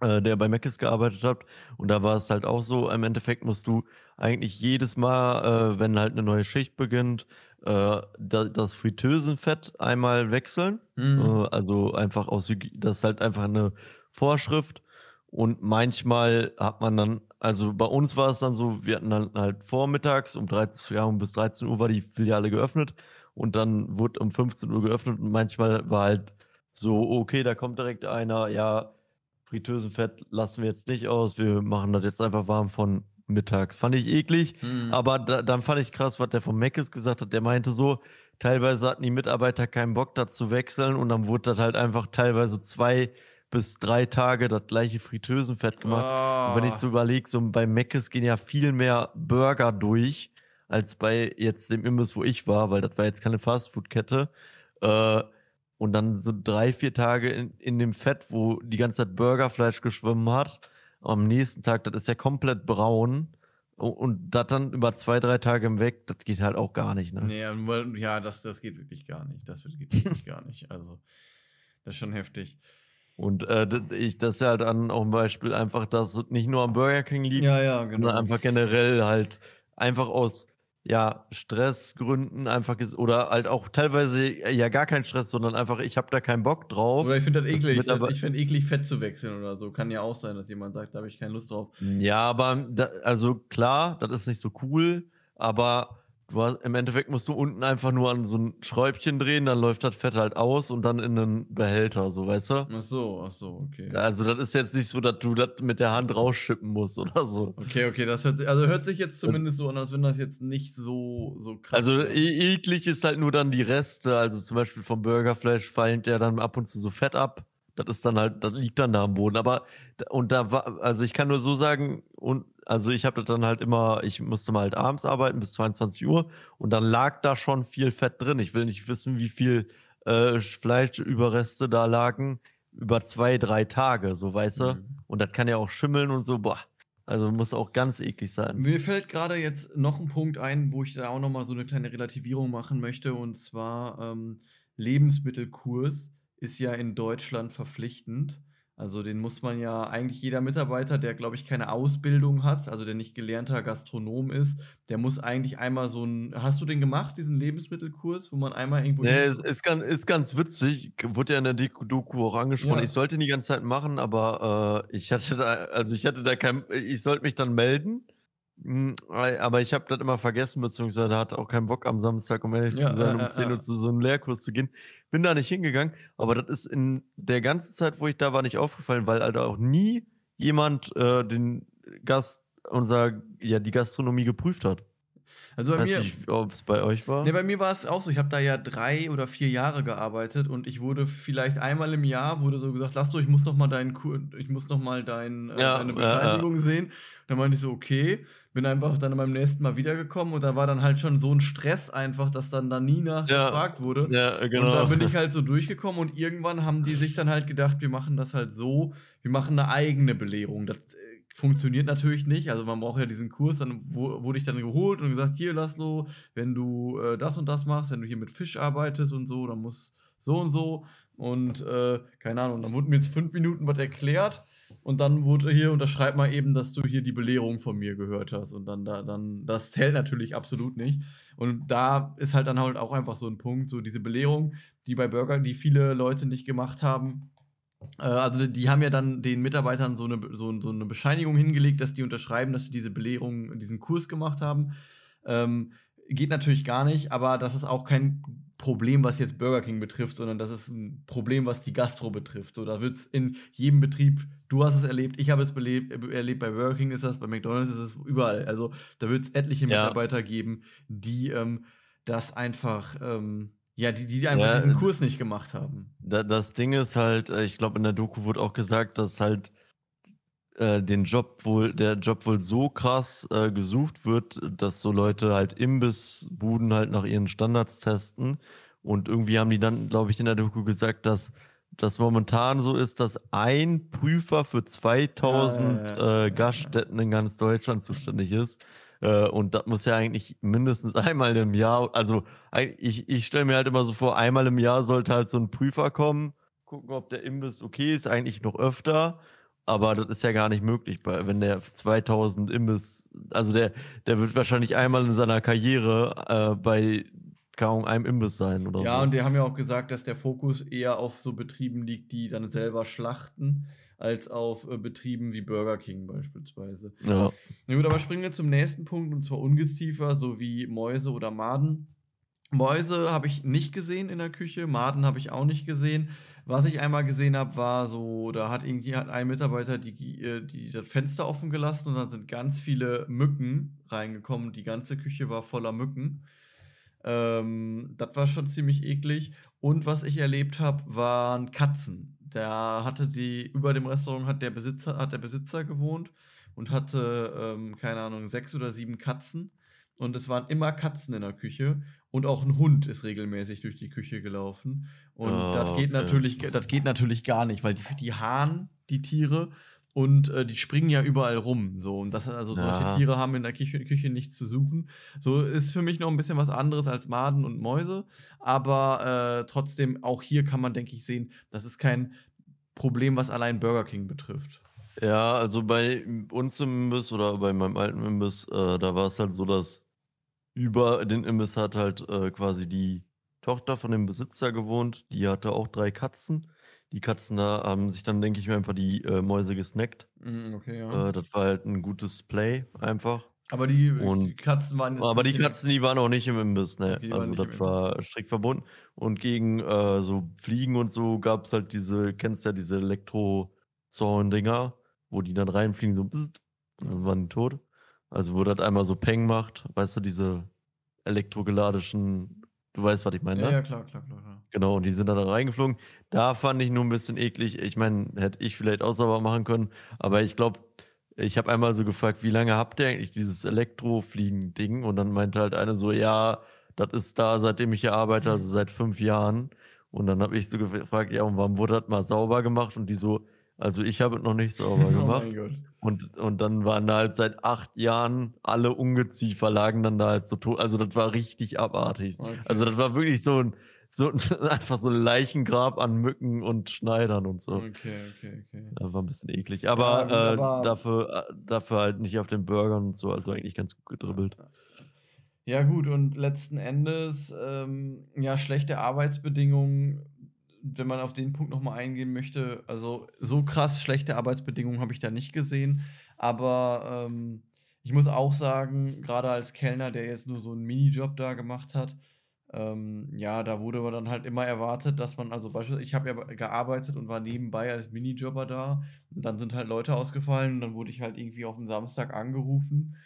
äh, der bei Mc's gearbeitet hat. Und da war es halt auch so, im Endeffekt musst du eigentlich jedes Mal, äh, wenn halt eine neue Schicht beginnt, äh, da, das Fritteusenfett einmal wechseln.
Mhm.
Also einfach aus, das ist halt einfach eine Vorschrift. Und manchmal hat man dann, also bei uns war es dann so, wir hatten dann halt vormittags um 13, ja, um bis 13 Uhr war die Filiale geöffnet und dann wurde um 15 Uhr geöffnet und manchmal war halt so, okay, da kommt direkt einer, ja, Fritteusenfett lassen wir jetzt nicht aus, wir machen das jetzt einfach warm von mittags. Fand ich eklig.
Mhm.
Aber da, dann fand ich krass, was der von Meckes gesagt hat. Der meinte so, teilweise hatten die Mitarbeiter keinen Bock, da zu wechseln und dann wurde das halt einfach teilweise zwei bis drei Tage das gleiche Fritteusenfett gemacht. Und wenn ich
Ah.
so überlege, so bei Meckes gehen ja viel mehr Burger durch, als bei jetzt dem Imbiss, wo ich war, weil das war jetzt keine Fastfood-Kette. Äh, und dann so drei, vier Tage in, in dem Fett, wo die ganze Zeit Burgerfleisch geschwommen hat. Am nächsten Tag, das ist ja komplett braun. Und, und das dann über zwei, drei Tage hinweg, das geht halt auch gar nicht. Ne?
Nee, ja, das, das geht wirklich gar nicht. Das geht wirklich gar nicht. Also, das ist schon heftig.
Und äh, das, ich, das ist ja halt dann auch ein Beispiel einfach, dass es nicht nur am Burger King liegt,
Ja, ja, genau.
sondern einfach generell halt einfach aus ja, Stressgründen einfach oder halt auch teilweise ja gar kein Stress, sondern einfach, ich habe da keinen Bock drauf.
Oder ich finde das
Das
eklig.
mit aber-
ich finde eklig, Fett zu wechseln oder so. Kann ja auch sein, dass jemand sagt, da habe ich keine Lust drauf.
Ja, aber da, also klar, das ist nicht so cool, aber du hast, im Endeffekt musst du unten einfach nur an so ein Schräubchen drehen, dann läuft das Fett halt aus und dann in einen Behälter, so weißt du?
Ach so, ach so, okay.
Also das ist jetzt nicht so, dass du das mit der Hand rausschippen musst oder so.
Okay, okay, das hört sich, also hört sich jetzt zumindest so an, als wenn das jetzt nicht so, so krass
Also e eklig ist halt nur dann die Reste, also zum Beispiel vom Burgerfleisch fallen der dann ab und zu so Fett ab. Das ist dann halt, das liegt dann da am Boden. Aber und da war, also ich kann nur so sagen, und also ich habe das dann halt immer, ich musste mal halt abends arbeiten bis 22 Uhr und dann lag da schon viel Fett drin. Ich will nicht wissen, wie viel äh, Fleischüberreste da lagen über zwei, drei Tage, so weißt du.
Mhm.
Und das kann ja auch schimmeln und so, boah. Also muss auch ganz eklig sein.
Mir fällt gerade jetzt noch ein Punkt ein, wo ich da auch noch mal so eine kleine Relativierung machen möchte. Und zwar ähm, Lebensmittelkurs ist ja in Deutschland verpflichtend. Also den muss man ja eigentlich jeder Mitarbeiter, der glaube ich keine Ausbildung hat, also der nicht gelernter Gastronom ist, der muss eigentlich einmal so ein. Hast du den gemacht, diesen Lebensmittelkurs, wo man einmal irgendwo.
Nee, es ist ganz, ist ganz witzig. Wurde ja in der Doku- Doku auch angesprochen.
Ja.
Ich sollte ihn die ganze Zeit machen, aber äh, ich hatte da, also ich hatte da kein, ich sollte mich dann melden. Mm, Aber ich habe das immer vergessen, beziehungsweise hatte auch keinen Bock am Samstag, um ehrlich
Ja,
zu sein, um
äh,
10 Uhr
äh.
zu so einem Lehrkurs zu gehen. Bin da nicht hingegangen, aber das ist in der ganzen Zeit, wo ich da war, nicht aufgefallen, weil Alter auch nie jemand äh, den Gast, unser, ja, die Gastronomie geprüft hat.
Also bei
Weiß
mir,
nicht, ob es bei euch war.
ne, bei mir war es auch so. Ich habe da ja drei oder vier Jahre gearbeitet und ich wurde vielleicht einmal im Jahr wurde so gesagt, lass doch, ich muss noch mal deinen, Kur- ich muss noch mal dein, äh,
Ja,
deine
ja, ja.
Bescheinigung sehen. dann meinte ich so, okay, bin einfach dann beim nächsten Mal wiedergekommen und da war dann halt schon so ein Stress einfach, dass dann da nie nachgefragt wurde.
Ja,
Und
genau.
da bin ich halt so durchgekommen und irgendwann haben die sich dann halt gedacht, wir machen das halt so, wir machen eine eigene Belehrung. Das äh, funktioniert natürlich nicht. Also man braucht ja diesen Kurs, dann wurde ich dann geholt und gesagt, hier Laszlo, wenn du äh, das und das machst, wenn du hier mit Fisch arbeitest und so, dann muss so und so. Und äh, keine Ahnung, dann wurden mir jetzt fünf Minuten was erklärt und dann wurde hier, unterschreib mal eben, dass du hier die Belehrung von mir gehört hast. Und dann, da, dann, das zählt natürlich absolut nicht. Und da ist halt dann halt auch einfach so ein Punkt, so diese Belehrung, die bei Burger, die viele Leute nicht gemacht haben. Äh, also die haben ja dann den Mitarbeitern so eine, so, so eine Bescheinigung hingelegt, dass die unterschreiben, dass sie diese Belehrung, diesen Kurs gemacht haben. Ähm, geht natürlich gar nicht, aber das ist auch kein Problem, was jetzt Burger King betrifft, sondern das ist ein Problem, was die Gastro betrifft. So, da wird es in jedem Betrieb, du hast es erlebt, ich habe es belebt, erlebt, bei Burger King ist das, bei McDonalds ist es überall. Also da wird es etliche
Ja.
Mitarbeiter geben, die ähm, das einfach, ähm, ja, die, die einfach
Ja,
diesen
äh,
Kurs nicht gemacht haben.
Da, das Ding ist halt, äh, ich glaube, in der Doku wurde auch gesagt, dass halt äh, den Job wohl, der Job wohl so krass äh, gesucht wird, dass so Leute halt Imbissbuden halt nach ihren Standards testen. Und irgendwie haben die dann, glaube ich, in der Doku gesagt, dass das momentan so ist, dass ein Prüfer für 2000
Ja, ja,
äh, Gaststätten in ganz Deutschland zuständig ist. Äh, und das muss ja eigentlich mindestens einmal im Jahr, also ich, ich stelle mir halt immer so vor, einmal im Jahr sollte halt so ein Prüfer kommen, gucken, ob der Imbiss okay ist, eigentlich noch öfter. Aber das ist ja gar nicht möglich, wenn der 2000 Imbiss, also der, der wird wahrscheinlich einmal in seiner Karriere äh, bei kaum einem Imbiss sein oder
Ja,
so.
und die haben ja auch gesagt, dass der Fokus eher auf so Betrieben liegt, die dann selber schlachten, als auf äh, Betrieben wie Burger King beispielsweise.
ja.
Na gut, aber springen wir zum nächsten Punkt und zwar Ungeziefer sowie Mäuse oder Maden. Mäuse habe ich nicht gesehen in der Küche, Maden habe ich auch nicht gesehen. Was ich einmal gesehen habe, war so, da hat irgendwie hat ein Mitarbeiter die, äh, die das Fenster offen gelassen und dann sind ganz viele Mücken reingekommen. Die ganze Küche war voller Mücken. Ähm, das war schon ziemlich eklig. Und was ich erlebt habe, waren Katzen. Der hatte die, über dem Restaurant hat der Besitzer, hat der Besitzer gewohnt und hatte, ähm, keine Ahnung, sechs oder sieben Katzen. Und es waren immer Katzen in der Küche. Und auch ein Hund ist regelmäßig durch die Küche gelaufen. Und
Ah,
das geht
okay.
natürlich, das geht natürlich gar nicht, weil die, die haaren die Tiere und äh, die springen ja überall rum. So. Und das, also solche
Ja.
Tiere haben in der Küche, Küche nichts zu suchen. So ist für mich noch ein bisschen was anderes als Maden und Mäuse. Aber äh, trotzdem, auch hier kann man, denke ich, sehen, das ist kein Problem, was allein Burger King betrifft.
Ja, also bei uns im Imbiss oder bei meinem alten Imbiss, äh, da war es halt so, dass über den Imbiss hat halt äh, quasi die Tochter von dem Besitzer gewohnt. Die hatte auch drei Katzen. Die Katzen da haben sich dann, denke ich mir, einfach die äh, Mäuse gesnackt.
Mm, Okay, ja.
Äh, das war halt ein gutes Play einfach.
aber die,
und-
die Katzen waren jetzt
Aber die Katzen, die waren auch nicht im Imbiss, ne?
Okay,
also das war strikt verbunden. Und gegen äh, so Fliegen und so gab es halt diese, kennst ja diese Elektrozaun-Dinger, wo die dann reinfliegen, so bzzzt, und dann waren die tot. Also wo das einmal so Peng macht, weißt du, diese elektrogeladischen, du weißt, was ich meine,
Ja,
ne?
ja, klar, klar, klar. klar.
Genau, und die sind dann da reingeflogen. Da fand ich nur ein bisschen eklig. Ich meine, hätte ich vielleicht auch sauber machen können, aber ich glaube, ich habe einmal so gefragt, wie lange habt ihr eigentlich dieses Elektrofliegen-Ding? Und dann meinte halt eine so, ja, das ist da, seitdem ich hier arbeite, also seit fünf Jahren. Und dann habe ich so gefragt, ja, und warum wurde das mal sauber gemacht? Und die so, also ich habe es noch nicht sauber
Oh
gemacht.
Gott.
Und, und dann waren da halt seit acht Jahren alle Ungeziefer lagen dann da halt so tot. Also das war richtig abartig.
Okay.
Also das war wirklich so ein, so ein, einfach so ein Leichengrab an Mücken und Schneidern und so.
Okay, okay, okay.
Das war ein bisschen eklig. Aber,
gut,
äh, dafür, äh, dafür halt nicht auf den Burgern und so, also eigentlich ganz gut gedribbelt.
Ja, gut, und letzten Endes, ähm, ja, schlechte Arbeitsbedingungen, wenn man auf den Punkt nochmal eingehen möchte, also so krass schlechte Arbeitsbedingungen habe ich da nicht gesehen, aber ähm, ich muss auch sagen, gerade als Kellner, der jetzt nur so einen Minijob da gemacht hat, ähm, ja, da wurde aber dann halt immer erwartet, dass man, also beispielsweise, ich habe ja gearbeitet und war nebenbei als Minijobber da und dann sind halt Leute ausgefallen und dann wurde ich halt irgendwie auf den Samstag angerufen.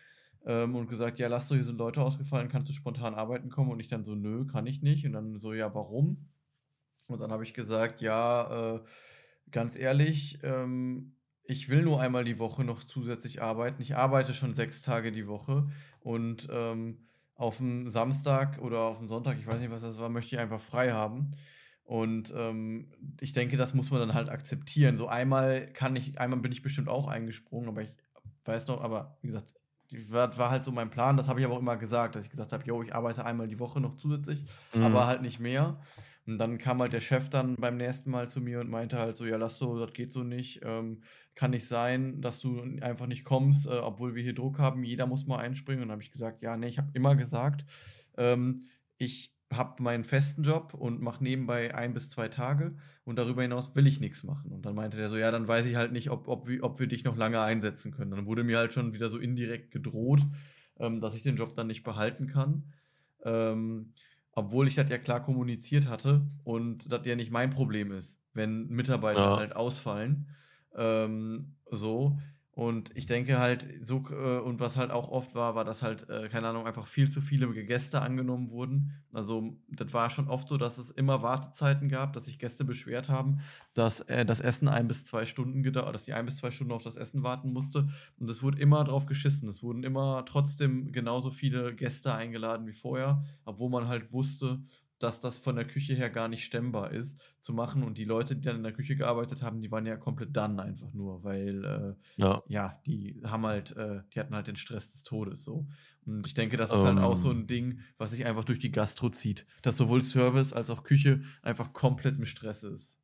ähm, und gesagt, ja, lass du, hier sind Leute ausgefallen, kannst du spontan arbeiten kommen? Und ich dann so, nö, kann ich nicht. Und dann so, ja, warum? Und dann habe ich gesagt, ja, äh, ganz ehrlich, ähm, ich will nur einmal die Woche noch zusätzlich arbeiten. Ich arbeite schon sechs Tage die Woche und ähm, auf dem Samstag oder auf dem Sonntag, ich weiß nicht, was das war, möchte ich einfach frei haben. Und ähm, ich denke, das muss man dann halt akzeptieren. So einmal kann ich, einmal bin ich bestimmt auch eingesprungen, aber ich weiß noch, aber wie gesagt, war, war halt so mein Plan. Das habe ich aber auch immer gesagt, dass ich gesagt habe, yo, ich arbeite einmal die Woche noch zusätzlich, mhm. aber halt nicht mehr. Und dann kam halt der Chef dann beim nächsten Mal zu mir und meinte halt so, ja, lass so, das geht so nicht. Ähm, kann nicht sein, dass du einfach nicht kommst, äh, obwohl wir hier Druck haben. Jeder muss mal einspringen. Und dann habe ich gesagt, ja, nee, ich habe immer gesagt, ähm, ich habe meinen festen Job und mache nebenbei ein bis zwei Tage und darüber hinaus will ich nichts machen. Und dann meinte der so, ja, dann weiß ich halt nicht, ob, ob, ob wir dich noch lange einsetzen können. Dann wurde mir halt schon wieder so indirekt gedroht, ähm, dass ich den Job dann nicht behalten kann. Ähm, obwohl ich das ja klar kommuniziert hatte und das ja nicht mein Problem ist, wenn Mitarbeiter ja. halt ausfallen. Ähm, so. Und ich denke halt, so, äh, und was halt auch oft war, war, dass halt, äh, keine Ahnung, einfach viel zu viele Gäste angenommen wurden. Also, das war schon oft so, dass es immer Wartezeiten gab, dass sich Gäste beschwert haben, dass äh, das Essen ein bis zwei Stunden gedauert, dass die ein bis zwei Stunden auf das Essen warten musste. Und es wurde immer drauf geschissen. Es wurden immer trotzdem genauso viele Gäste eingeladen wie vorher, obwohl man halt wusste, dass das von der Küche her gar nicht stemmbar ist, zu machen. Und die Leute, die dann in der Küche gearbeitet haben, die waren ja komplett dann einfach nur, weil äh, ja. ja, die haben halt, äh, die hatten halt den Stress des Todes so. Und ich denke, das ist um. halt auch so ähm. ein Ding, was sich einfach durch die Gastro zieht, dass sowohl Service als auch Küche einfach komplett im Stress ist.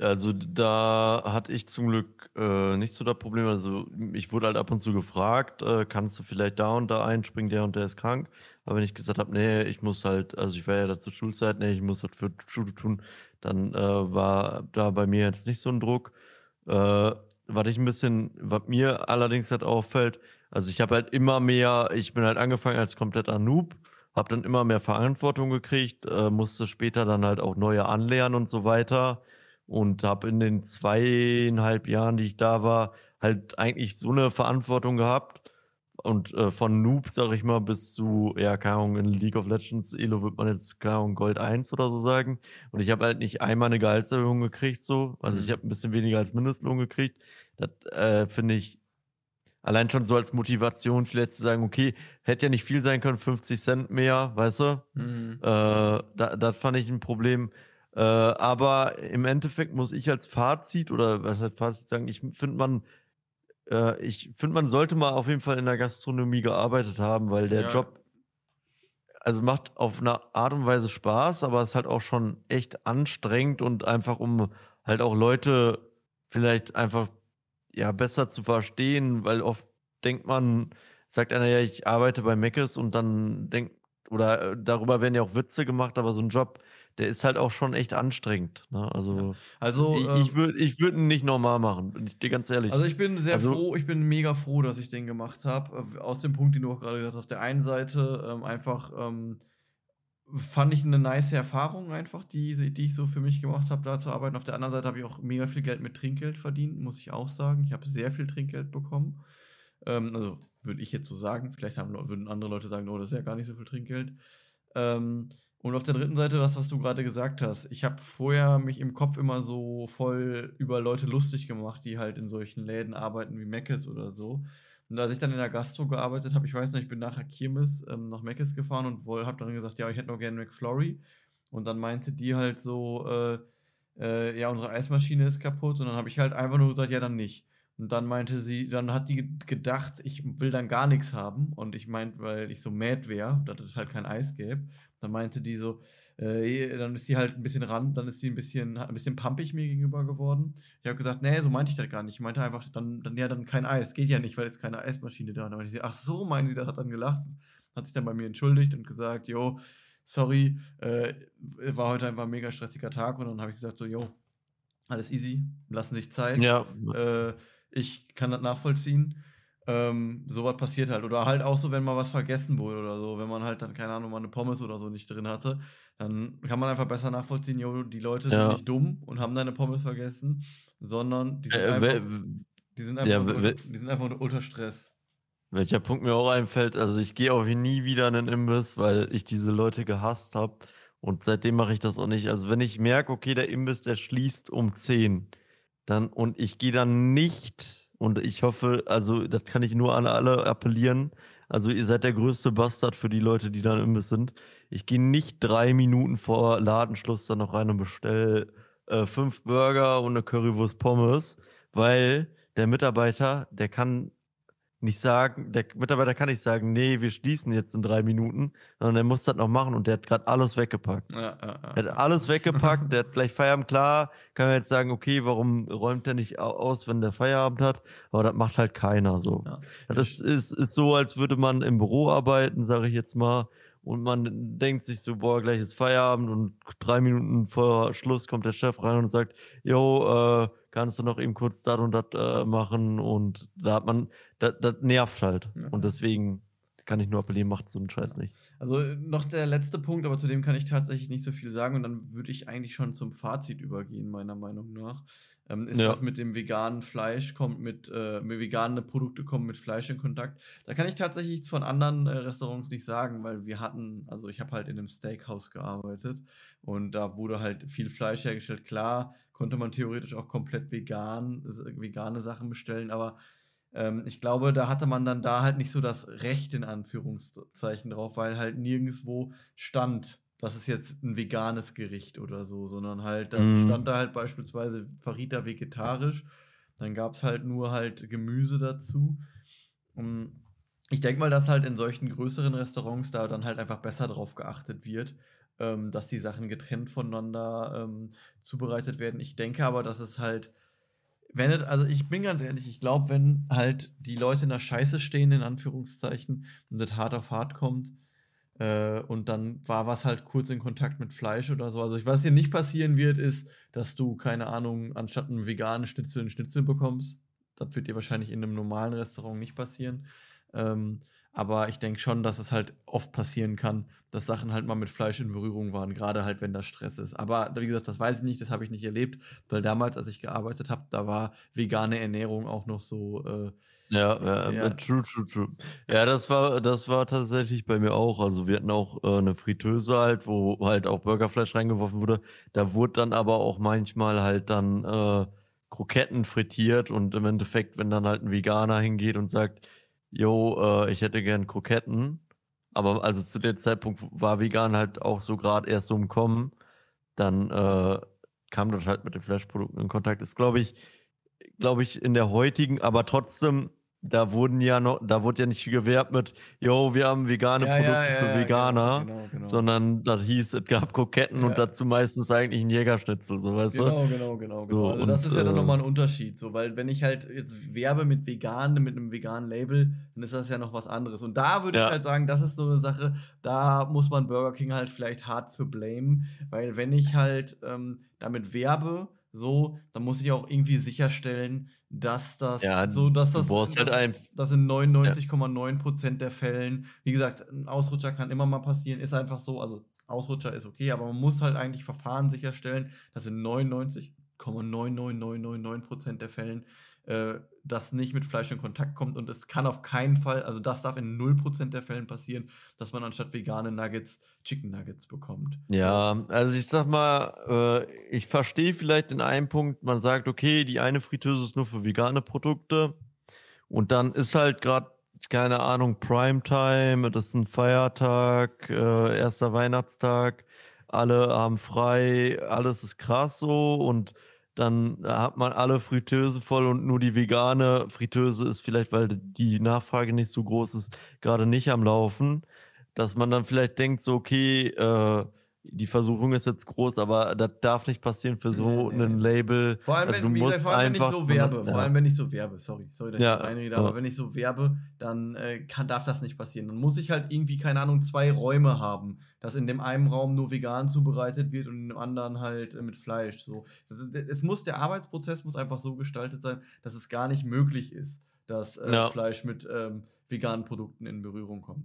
Also da hatte ich zum Glück äh, nicht so das Problem. Also ich wurde halt ab und zu gefragt, äh, kannst du vielleicht da und da einspringen, der und der ist krank. Aber wenn ich gesagt habe, nee, ich muss halt, also ich war ja da zur Schulzeit, nee, ich muss das für Schule tun, dann äh, war da bei mir jetzt nicht so ein Druck. Äh, was ich ein bisschen, was mir allerdings halt auffällt, also ich habe halt immer mehr, ich bin halt angefangen als kompletter Noob, habe dann immer mehr Verantwortung gekriegt, äh, musste später dann halt auch neue anlernen und so weiter und habe in den zweieinhalb Jahren, die ich da war, halt eigentlich so eine Verantwortung gehabt. Und äh, von Noob, sag ich mal, bis zu, ja, keine Ahnung, in League of Legends, Elo wird man jetzt, keine Ahnung, Gold 1 oder so sagen. Und ich habe halt nicht einmal eine Gehaltserhöhung gekriegt, so. Also mhm. ich habe ein bisschen weniger als Mindestlohn gekriegt. Das äh, finde ich allein schon so als Motivation, vielleicht zu sagen, okay, hätte ja nicht viel sein können, 50 Cent mehr, weißt du? Mhm. Äh, da, das fand ich ein Problem. Äh, aber im Endeffekt muss ich als Fazit oder was heißt Fazit sagen, ich finde man, äh, ich finde man sollte mal auf jeden Fall in der Gastronomie gearbeitet haben, weil der ja. Job also macht auf eine Art und Weise Spaß, aber es ist halt auch schon echt anstrengend und einfach um halt auch Leute vielleicht einfach ja besser zu verstehen, weil oft denkt man, sagt einer ja, ich arbeite bei Meckes und dann denkt oder äh, darüber werden ja auch Witze gemacht, aber so ein Job der ist halt auch schon echt anstrengend. Ne? Also, ja. also ich, ich ähm würde ich würd ihn nicht normal machen, bin ich dir ganz ehrlich.
Also ich bin sehr also, froh, ich bin mega froh, dass ich den gemacht habe. Äh, aus dem Punkt, den du auch gerade gesagt hast, auf der einen Seite ähm, einfach ähm, fand ich eine nice Erfahrung einfach, die, die ich so für mich gemacht habe, da zu arbeiten. Auf der anderen Seite habe ich auch mega viel Geld mit Trinkgeld verdient, muss ich auch sagen. Ich habe sehr viel Trinkgeld bekommen. Ähm, also würde ich jetzt so sagen. Vielleicht haben, würden andere Leute sagen, oh, das ist ja gar nicht so viel Trinkgeld. Ähm, und auf der dritten Seite das, was du gerade gesagt hast. Ich habe vorher mich im Kopf immer so voll über Leute lustig gemacht, die halt in solchen Läden arbeiten wie Meckes oder so. Und als ich dann in der Gastro gearbeitet habe, ich weiß noch, ich bin nachher Kirmes ähm, nach Meckes gefahren und habe dann gesagt, ja, ich hätte noch gerne McFlurry. Und dann meinte die halt so, äh, äh, ja, unsere Eismaschine ist kaputt. Und dann habe ich halt einfach nur gesagt, ja, dann nicht. Und dann meinte sie, dann hat die gedacht, ich will dann gar nichts haben. Und ich meinte, weil ich so mad wäre, dass es halt kein Eis gäbe. Dann meinte die so, äh, dann ist sie halt ein bisschen ran, dann ist sie ein bisschen, ein bisschen pumpig mir gegenüber geworden. Ich habe gesagt, nee, so meinte ich das gar nicht. Ich meinte einfach, dann, dann ja, dann kein Eis. Geht ja nicht, weil es keine Eismaschine da ist. Dann meinte sie, ach so, meinen sie, das hat dann gelacht. Hat sich dann bei mir entschuldigt und gesagt, jo, sorry, äh, war heute einfach ein mega stressiger Tag. Und dann habe ich gesagt, so, jo, alles easy, lassen sich Zeit. Ja. Äh, ich kann das nachvollziehen. Ähm, sowas passiert halt. Oder halt auch so, wenn mal was vergessen wurde oder so. Wenn man halt dann, keine Ahnung, mal eine Pommes oder so nicht drin hatte, dann kann man einfach besser nachvollziehen, jo, die Leute sind nicht dumm und haben deine Pommes vergessen, sondern die sind äh, einfach, die sind einfach, ja, die sind einfach unter Stress.
Welcher Punkt mir auch einfällt, also ich gehe auch nie wieder in einen Imbiss, weil ich diese Leute gehasst habe. Und seitdem mache ich das auch nicht. Also wenn ich merke, okay, der Imbiss, der schließt um 10, dann und ich gehe dann nicht, und ich hoffe, also das kann ich nur an alle appellieren. Also ihr seid der größte Bastard für die Leute, die dann im Imbiss sind. Ich gehe nicht drei Minuten vor Ladenschluss dann noch rein und bestelle äh, fünf Burger und eine Currywurst Pommes, weil der Mitarbeiter, der kann nicht sagen, der Mitarbeiter kann nicht sagen, nee, wir schließen jetzt in drei Minuten, sondern er muss das noch machen und der hat gerade alles weggepackt. Ja, ja, ja. Er hat alles weggepackt, der hat gleich Feierabend, klar, kann man jetzt sagen, okay, warum räumt er nicht aus, wenn der Feierabend hat, aber das macht halt keiner so. Das ist, ist so, als würde man im Büro arbeiten, sage ich jetzt mal, und man denkt sich so, boah, gleich ist Feierabend und drei Minuten vor Schluss kommt der Chef rein und sagt, yo, äh, kannst du noch eben kurz das und das äh, machen und da hat man, das, nervt halt. Ja. Und deswegen kann ich nur appellieren, macht so einen Scheiß nicht.
Also noch der letzte Punkt, aber zu dem kann ich tatsächlich nicht so viel sagen und dann würde ich eigentlich schon zum Fazit übergehen, meiner Meinung nach. Ähm, ist ja. das mit dem veganen Fleisch, kommt mit, äh, mit vegane Produkte kommen mit Fleisch in Kontakt. Da kann ich tatsächlich von anderen äh, Restaurants nicht sagen, weil wir hatten, also ich habe halt in einem Steakhouse gearbeitet und da wurde halt viel Fleisch hergestellt. Klar, konnte man theoretisch auch komplett vegan, vegane Sachen bestellen, aber ähm, ich glaube, da hatte man dann da halt nicht so das Recht in Anführungszeichen drauf, weil halt nirgendwo stand, das ist jetzt ein veganes Gericht oder so, sondern halt, dann mm. stand da halt beispielsweise Farita vegetarisch, dann gab es halt nur halt Gemüse dazu. Und ich denke mal, dass halt in solchen größeren Restaurants da dann halt einfach besser drauf geachtet wird, ähm, dass die Sachen getrennt voneinander ähm, zubereitet werden. Ich denke aber, dass es halt, wenn es, also ich bin ganz ehrlich, ich glaube, wenn halt die Leute in der Scheiße stehen, in Anführungszeichen, und das hart auf hart kommt, äh, und dann war was halt kurz in Kontakt mit Fleisch oder so. Also, ich, was hier nicht passieren wird, ist, dass du, keine Ahnung, anstatt einen veganen Schnitzel einen Schnitzel bekommst. Das wird dir wahrscheinlich in einem normalen Restaurant nicht passieren. Ähm, aber ich denke schon, dass es halt oft passieren kann, dass Sachen halt mal mit Fleisch in Berührung waren, gerade halt, wenn da Stress ist. Aber wie gesagt, das weiß ich nicht, das habe ich nicht erlebt, weil damals, als ich gearbeitet habe, da war vegane Ernährung auch noch so. Äh,
ja, ja, ja, true, true, true. Ja, das war, das war tatsächlich bei mir auch. Also wir hatten auch äh, eine Fritteuse halt, wo halt auch Burgerfleisch reingeworfen wurde. Da wurde dann aber auch manchmal halt dann äh, Kroketten frittiert und im Endeffekt, wenn dann halt ein Veganer hingeht und sagt, Jo, äh, ich hätte gern Kroketten. Aber also zu dem Zeitpunkt war vegan halt auch so gerade erst so im Kommen. Dann äh, kam das halt mit den Fleischprodukten in Kontakt. Ist, glaube ich, glaube ich, in der heutigen, aber trotzdem da wurden ja noch, da wurde ja nicht gewerbt mit, yo, wir haben vegane ja, Produkte ja, ja, für Veganer, genau, genau, genau. sondern das hieß, es gab Kroketten und dazu meistens eigentlich ein Jägerschnitzel, so weißt
genau, du? Genau, genau, genau. So, also das ist ja dann äh, nochmal ein Unterschied, so, weil wenn ich halt jetzt werbe mit vegan, mit einem veganen Label, dann ist das ja noch was anderes. Und da würde ich halt sagen, das ist so eine Sache, da muss man Burger King halt vielleicht hart für blamen, weil wenn ich halt ähm, damit werbe, so, dann muss ich auch irgendwie sicherstellen, dass das ja, so, dass das,
halt ein,
dass in 99,9% ja. der Fällen, wie gesagt, ein Ausrutscher kann immer mal passieren, ist einfach so, also Ausrutscher ist okay, aber man muss halt eigentlich Verfahren sicherstellen, dass in 99,99999% der Fällen äh, das nicht mit Fleisch in Kontakt kommt. Und es kann auf keinen Fall, also das darf in 0% der Fällen passieren, dass man anstatt vegane Nuggets Chicken Nuggets bekommt.
Ja, also ich sag mal, äh, ich verstehe vielleicht in einem Punkt, man sagt, okay, die eine Fritteuse ist nur für vegane Produkte. Und dann ist halt gerade, keine Ahnung, Primetime, das ist ein Feiertag, äh, erster Weihnachtstag, alle haben frei, alles ist krass so und dann hat man alle Fritteuse voll und nur die vegane Fritteuse ist vielleicht, weil die Nachfrage nicht so groß ist, gerade nicht am Laufen, dass man dann vielleicht denkt, so, okay, äh, die Versuchung ist jetzt groß, aber das darf nicht passieren für so nee, ein Label.
Vor allem, also wenn, gesagt, vor allem wenn, ich so werbe, ja. vor allem wenn ich so werbe, sorry, sorry, dass ja, ich reinrede, ja. aber wenn ich so werbe, dann äh, kann, darf das nicht passieren. Dann muss ich halt irgendwie, keine Ahnung, zwei Räume haben, dass in dem einen Raum nur vegan zubereitet wird und in dem anderen halt äh, mit Fleisch. So. Es muss, der Arbeitsprozess muss einfach so gestaltet sein, dass es gar nicht möglich ist, dass äh, Fleisch mit ähm, veganen Produkten in Berührung kommt.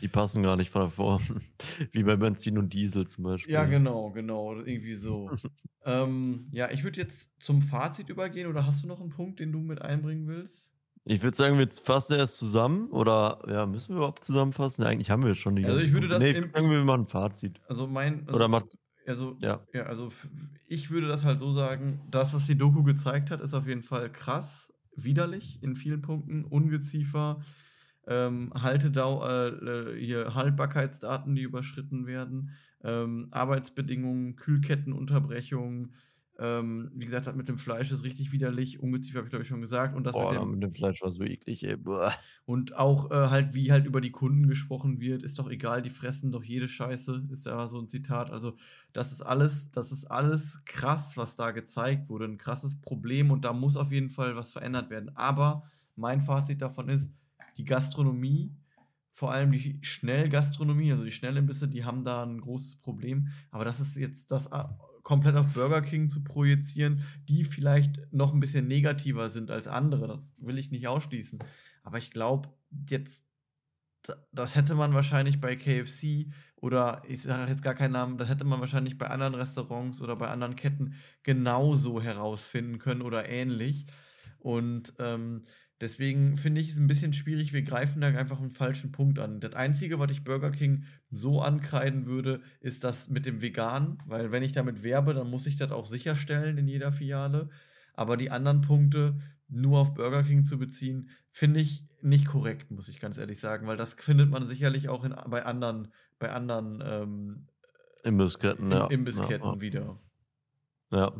Die passen gar nicht von der Form. Wie bei Benzin und Diesel zum Beispiel.
Ja, genau, genau. Irgendwie so. ähm, ja, ich würde jetzt zum Fazit übergehen oder hast du noch einen Punkt, den du mit einbringen willst?
Ich würde sagen, wir fassen erst zusammen oder ja, müssen wir überhaupt zusammenfassen? Ja, eigentlich haben wir schon die
Also ich würde das
Nee,
im-
sagen wir machen ein Fazit.
Also mein. Also,
Oder macht
Also,
ja.
ja, also ich würde das halt so sagen, das, was die Doku gezeigt hat, ist auf jeden Fall krass, widerlich in vielen Punkten, Ungeziefer, ähm, Haltedau äh, äh, hier Haltbarkeitsdaten, die überschritten werden, ähm, Arbeitsbedingungen, Kühlkettenunterbrechungen, ähm, wie gesagt, das mit dem Fleisch ist richtig widerlich, Ungeziefer habe ich glaube ich schon gesagt und das
Boah,
mit dem
mit dem Fleisch war so eklig, ey. Boah.
und auch äh, halt, wie halt über die Kunden gesprochen wird, ist doch egal, die fressen doch jede Scheiße, ist ja so ein Zitat. Also, das ist alles, das ist alles krass, was da gezeigt wurde. Ein krasses Problem und da muss auf jeden Fall was verändert werden. Aber mein Fazit davon ist, die Gastronomie, vor allem die Schnellgastronomie, also die Schnellimbisse, die haben da ein großes Problem. Aber das ist jetzt das äh, komplett auf Burger King zu projizieren, die vielleicht noch ein bisschen negativer sind als andere, das will ich nicht ausschließen. Aber ich glaube, jetzt, da- das hätte man wahrscheinlich bei KFC oder ich sage jetzt gar keinen Namen, das hätte man wahrscheinlich bei anderen Restaurants oder bei anderen Ketten genauso herausfinden können oder ähnlich. Und ähm, deswegen finde ich es ein bisschen schwierig. Wir greifen da einfach einen falschen Punkt an. Das Einzige, was ich Burger King so ankreiden würde, ist das mit dem Vegan, weil wenn ich damit werbe, dann muss ich das auch sicherstellen in jeder Filiale. Aber die anderen Punkte nur auf Burger King zu beziehen, finde ich nicht korrekt, muss ich ganz ehrlich sagen, weil das findet man sicherlich auch in, bei anderen, bei anderen ähm,
Imbissketten.
Imbissketten
Ja,
wieder.
Ja.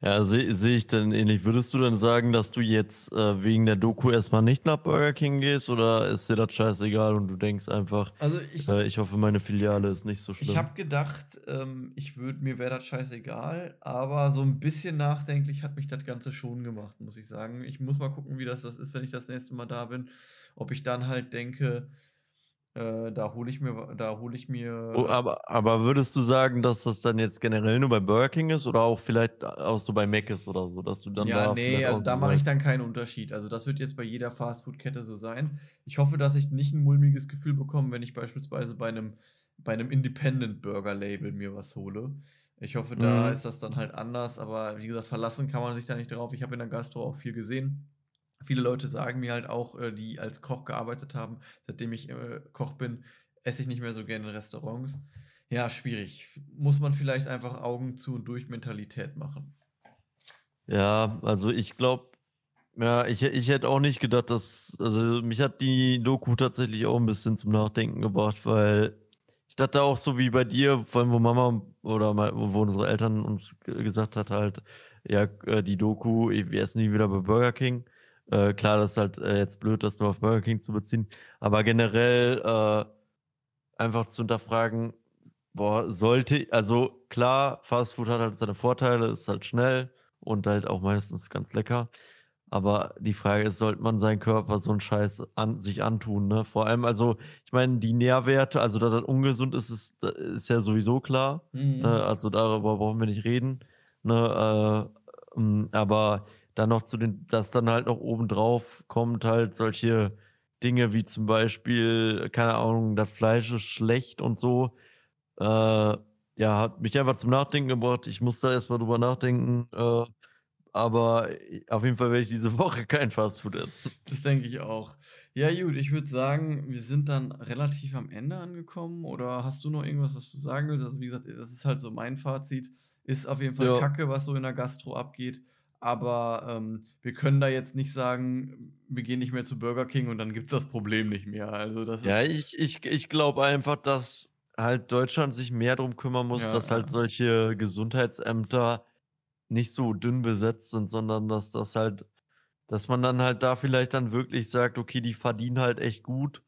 ja sehe seh ich dann ähnlich. Würdest du dann sagen, dass du jetzt äh, wegen der Doku erstmal nicht nach Burger King gehst oder ist dir das scheißegal und du denkst einfach,
Also ich,
äh, ich hoffe, meine Filiale ist nicht so schlimm?
Ich habe gedacht, ähm, ich würde mir wäre das scheißegal, aber so ein bisschen nachdenklich hat mich das Ganze schon gemacht, muss ich sagen. Ich muss mal gucken, wie das, das ist, wenn ich das nächste Mal da bin. Ob ich dann halt denke, äh, da hole ich mir, da hole ich mir.
Oh, aber, aber würdest du sagen, dass das dann jetzt generell nur bei Burger King ist oder auch vielleicht auch so bei Mc's oder so, dass du dann
ja,
da
nee, also da
so
mache ich dann keinen Unterschied. Also das wird jetzt bei jeder Fastfood-Kette so sein. Ich hoffe, dass ich nicht ein mulmiges Gefühl bekomme, wenn ich beispielsweise bei einem, bei einem Independent-Burger-Label mir was hole. Ich hoffe, da
Mhm.
ist das dann halt anders, aber wie gesagt, verlassen kann man sich da nicht drauf. Ich habe in der Gastro auch viel gesehen. Viele Leute sagen mir halt auch, äh, die als Koch gearbeitet haben, seitdem ich äh, Koch bin, esse ich nicht mehr so gerne in Restaurants. Ja, schwierig. Muss man vielleicht einfach Augen zu und durch Mentalität machen.
Ja, also ich glaube, ja, ich, ich hätte auch nicht gedacht, dass, also mich hat die Doku tatsächlich auch ein bisschen zum Nachdenken gebracht, weil ich dachte auch so wie bei dir, vor allem wo Mama oder wo unsere Eltern uns ge- gesagt hat halt, ja, äh, die Doku, wir essen nie wieder bei Burger King. Äh, klar, das ist halt äh, jetzt blöd, das nur auf Burger King zu beziehen, aber generell äh, einfach zu hinterfragen, boah, sollte, also klar, Fast Food hat halt seine Vorteile, ist halt schnell und halt auch meistens ganz lecker. Aber die Frage ist, sollte man seinen Körper so einen Scheiß an, sich antun, ne? Vor allem, also, ich meine, die Nährwerte, also dass das ungesund ist, ist, ist ja sowieso klar.
Mhm.
Ne? Also darüber brauchen wir nicht reden. Ne? Äh, ähm, aber dann noch zu den, dass dann halt noch obendrauf kommt halt solche Dinge wie zum Beispiel, keine Ahnung, das Fleisch ist schlecht und so. Äh, ja, hat mich einfach zum Nachdenken gebracht. Ich muss da erstmal drüber nachdenken. Äh, aber auf jeden Fall werde ich diese Woche kein Fastfood essen.
Das denke ich auch. Ja, gut, ich würde sagen, wir sind dann relativ am Ende angekommen. Oder hast du noch irgendwas, was du sagen willst? Also, wie gesagt, das ist halt so mein Fazit. Ist auf jeden Fall
Ja.
Kacke, was so in der Gastro abgeht. Aber ähm, wir können da jetzt nicht sagen, wir gehen nicht mehr zu Burger King und dann gibt es das Problem nicht mehr. Also, das
Ja,
ist.
ich, ich, ich glaube einfach, dass halt Deutschland sich mehr darum kümmern muss,
Ja,
dass halt
ja.
solche Gesundheitsämter nicht so dünn besetzt sind, sondern dass das halt, dass man dann halt da vielleicht dann wirklich sagt, okay, die verdienen halt echt gut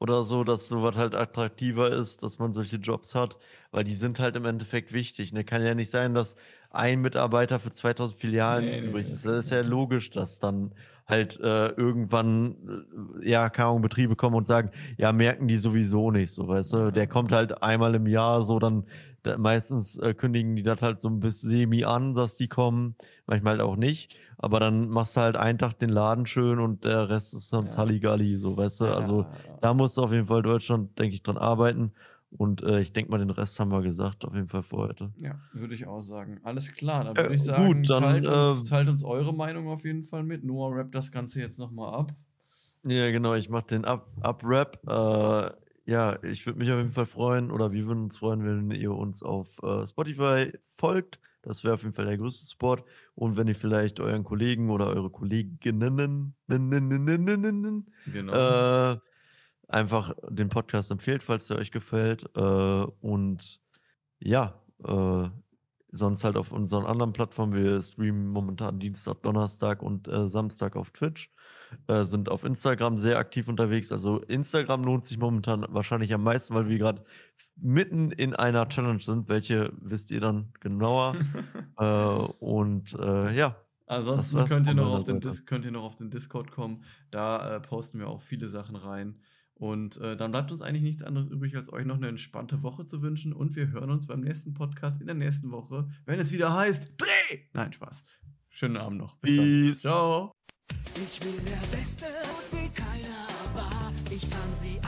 oder so, dass sowas halt attraktiver ist, dass man solche Jobs hat, weil die sind halt im Endeffekt wichtig. Ne? Kann ja nicht sein, dass ein Mitarbeiter für 2000 Filialen
Nee,
übrig
nee,
ist.
das
ist ja logisch, dass dann halt äh, irgendwann, äh, ja, keine Betriebe kommen und sagen, ja, merken die sowieso nicht, so, weißt du, der kommt halt einmal im Jahr so, dann da, meistens äh, kündigen die das halt so ein bisschen semi an, dass die kommen, manchmal halt auch nicht, aber dann machst du halt einen Tag den Laden schön und der Rest ist sonst
Ja.
Halligalli, so, weißt du, also
Ja.
da muss auf jeden Fall Deutschland, denke ich, dran arbeiten und äh, ich denke mal, den Rest haben wir gesagt, auf jeden Fall für heute.
Ja, würde ich auch sagen. Alles klar, dann
Äh,
würde ich sagen,
gut, dann,
teilt, uns,
ähm,
teilt uns eure Meinung auf jeden Fall mit. Noah rappt das Ganze jetzt nochmal ab.
Ja, genau, ich mache den Up-Rap. Up äh, ja, ich würde mich auf jeden Fall freuen oder wir würden uns freuen, wenn ihr uns auf äh, Spotify folgt. Das wäre auf jeden Fall der größte Support. Und wenn ihr vielleicht euren Kollegen oder eure Kolleginnen genau. äh, einfach den Podcast empfehlt, falls der euch gefällt. Äh, und ja, äh, sonst halt auf unseren anderen Plattformen. Wir streamen momentan Dienstag, Donnerstag und äh, Samstag auf Twitch. Äh, sind auf Instagram sehr aktiv unterwegs. Also Instagram lohnt sich momentan wahrscheinlich am meisten, weil wir gerade mitten in einer Challenge sind. Welche wisst ihr dann genauer? äh, und äh, ja.
Ansonsten könnt ihr, noch auf den könnt ihr noch auf den Discord kommen. Da äh, posten wir auch viele Sachen rein. Und äh, dann bleibt uns eigentlich nichts anderes übrig, als euch noch eine entspannte Woche zu wünschen. Und wir hören uns beim nächsten Podcast in der nächsten Woche, wenn es wieder heißt Dreh! Nein, Spaß. Schönen Abend noch.
Bis Peace.
dann. Ciao.
Ich will der Beste und wie keiner war. Ich kann sie.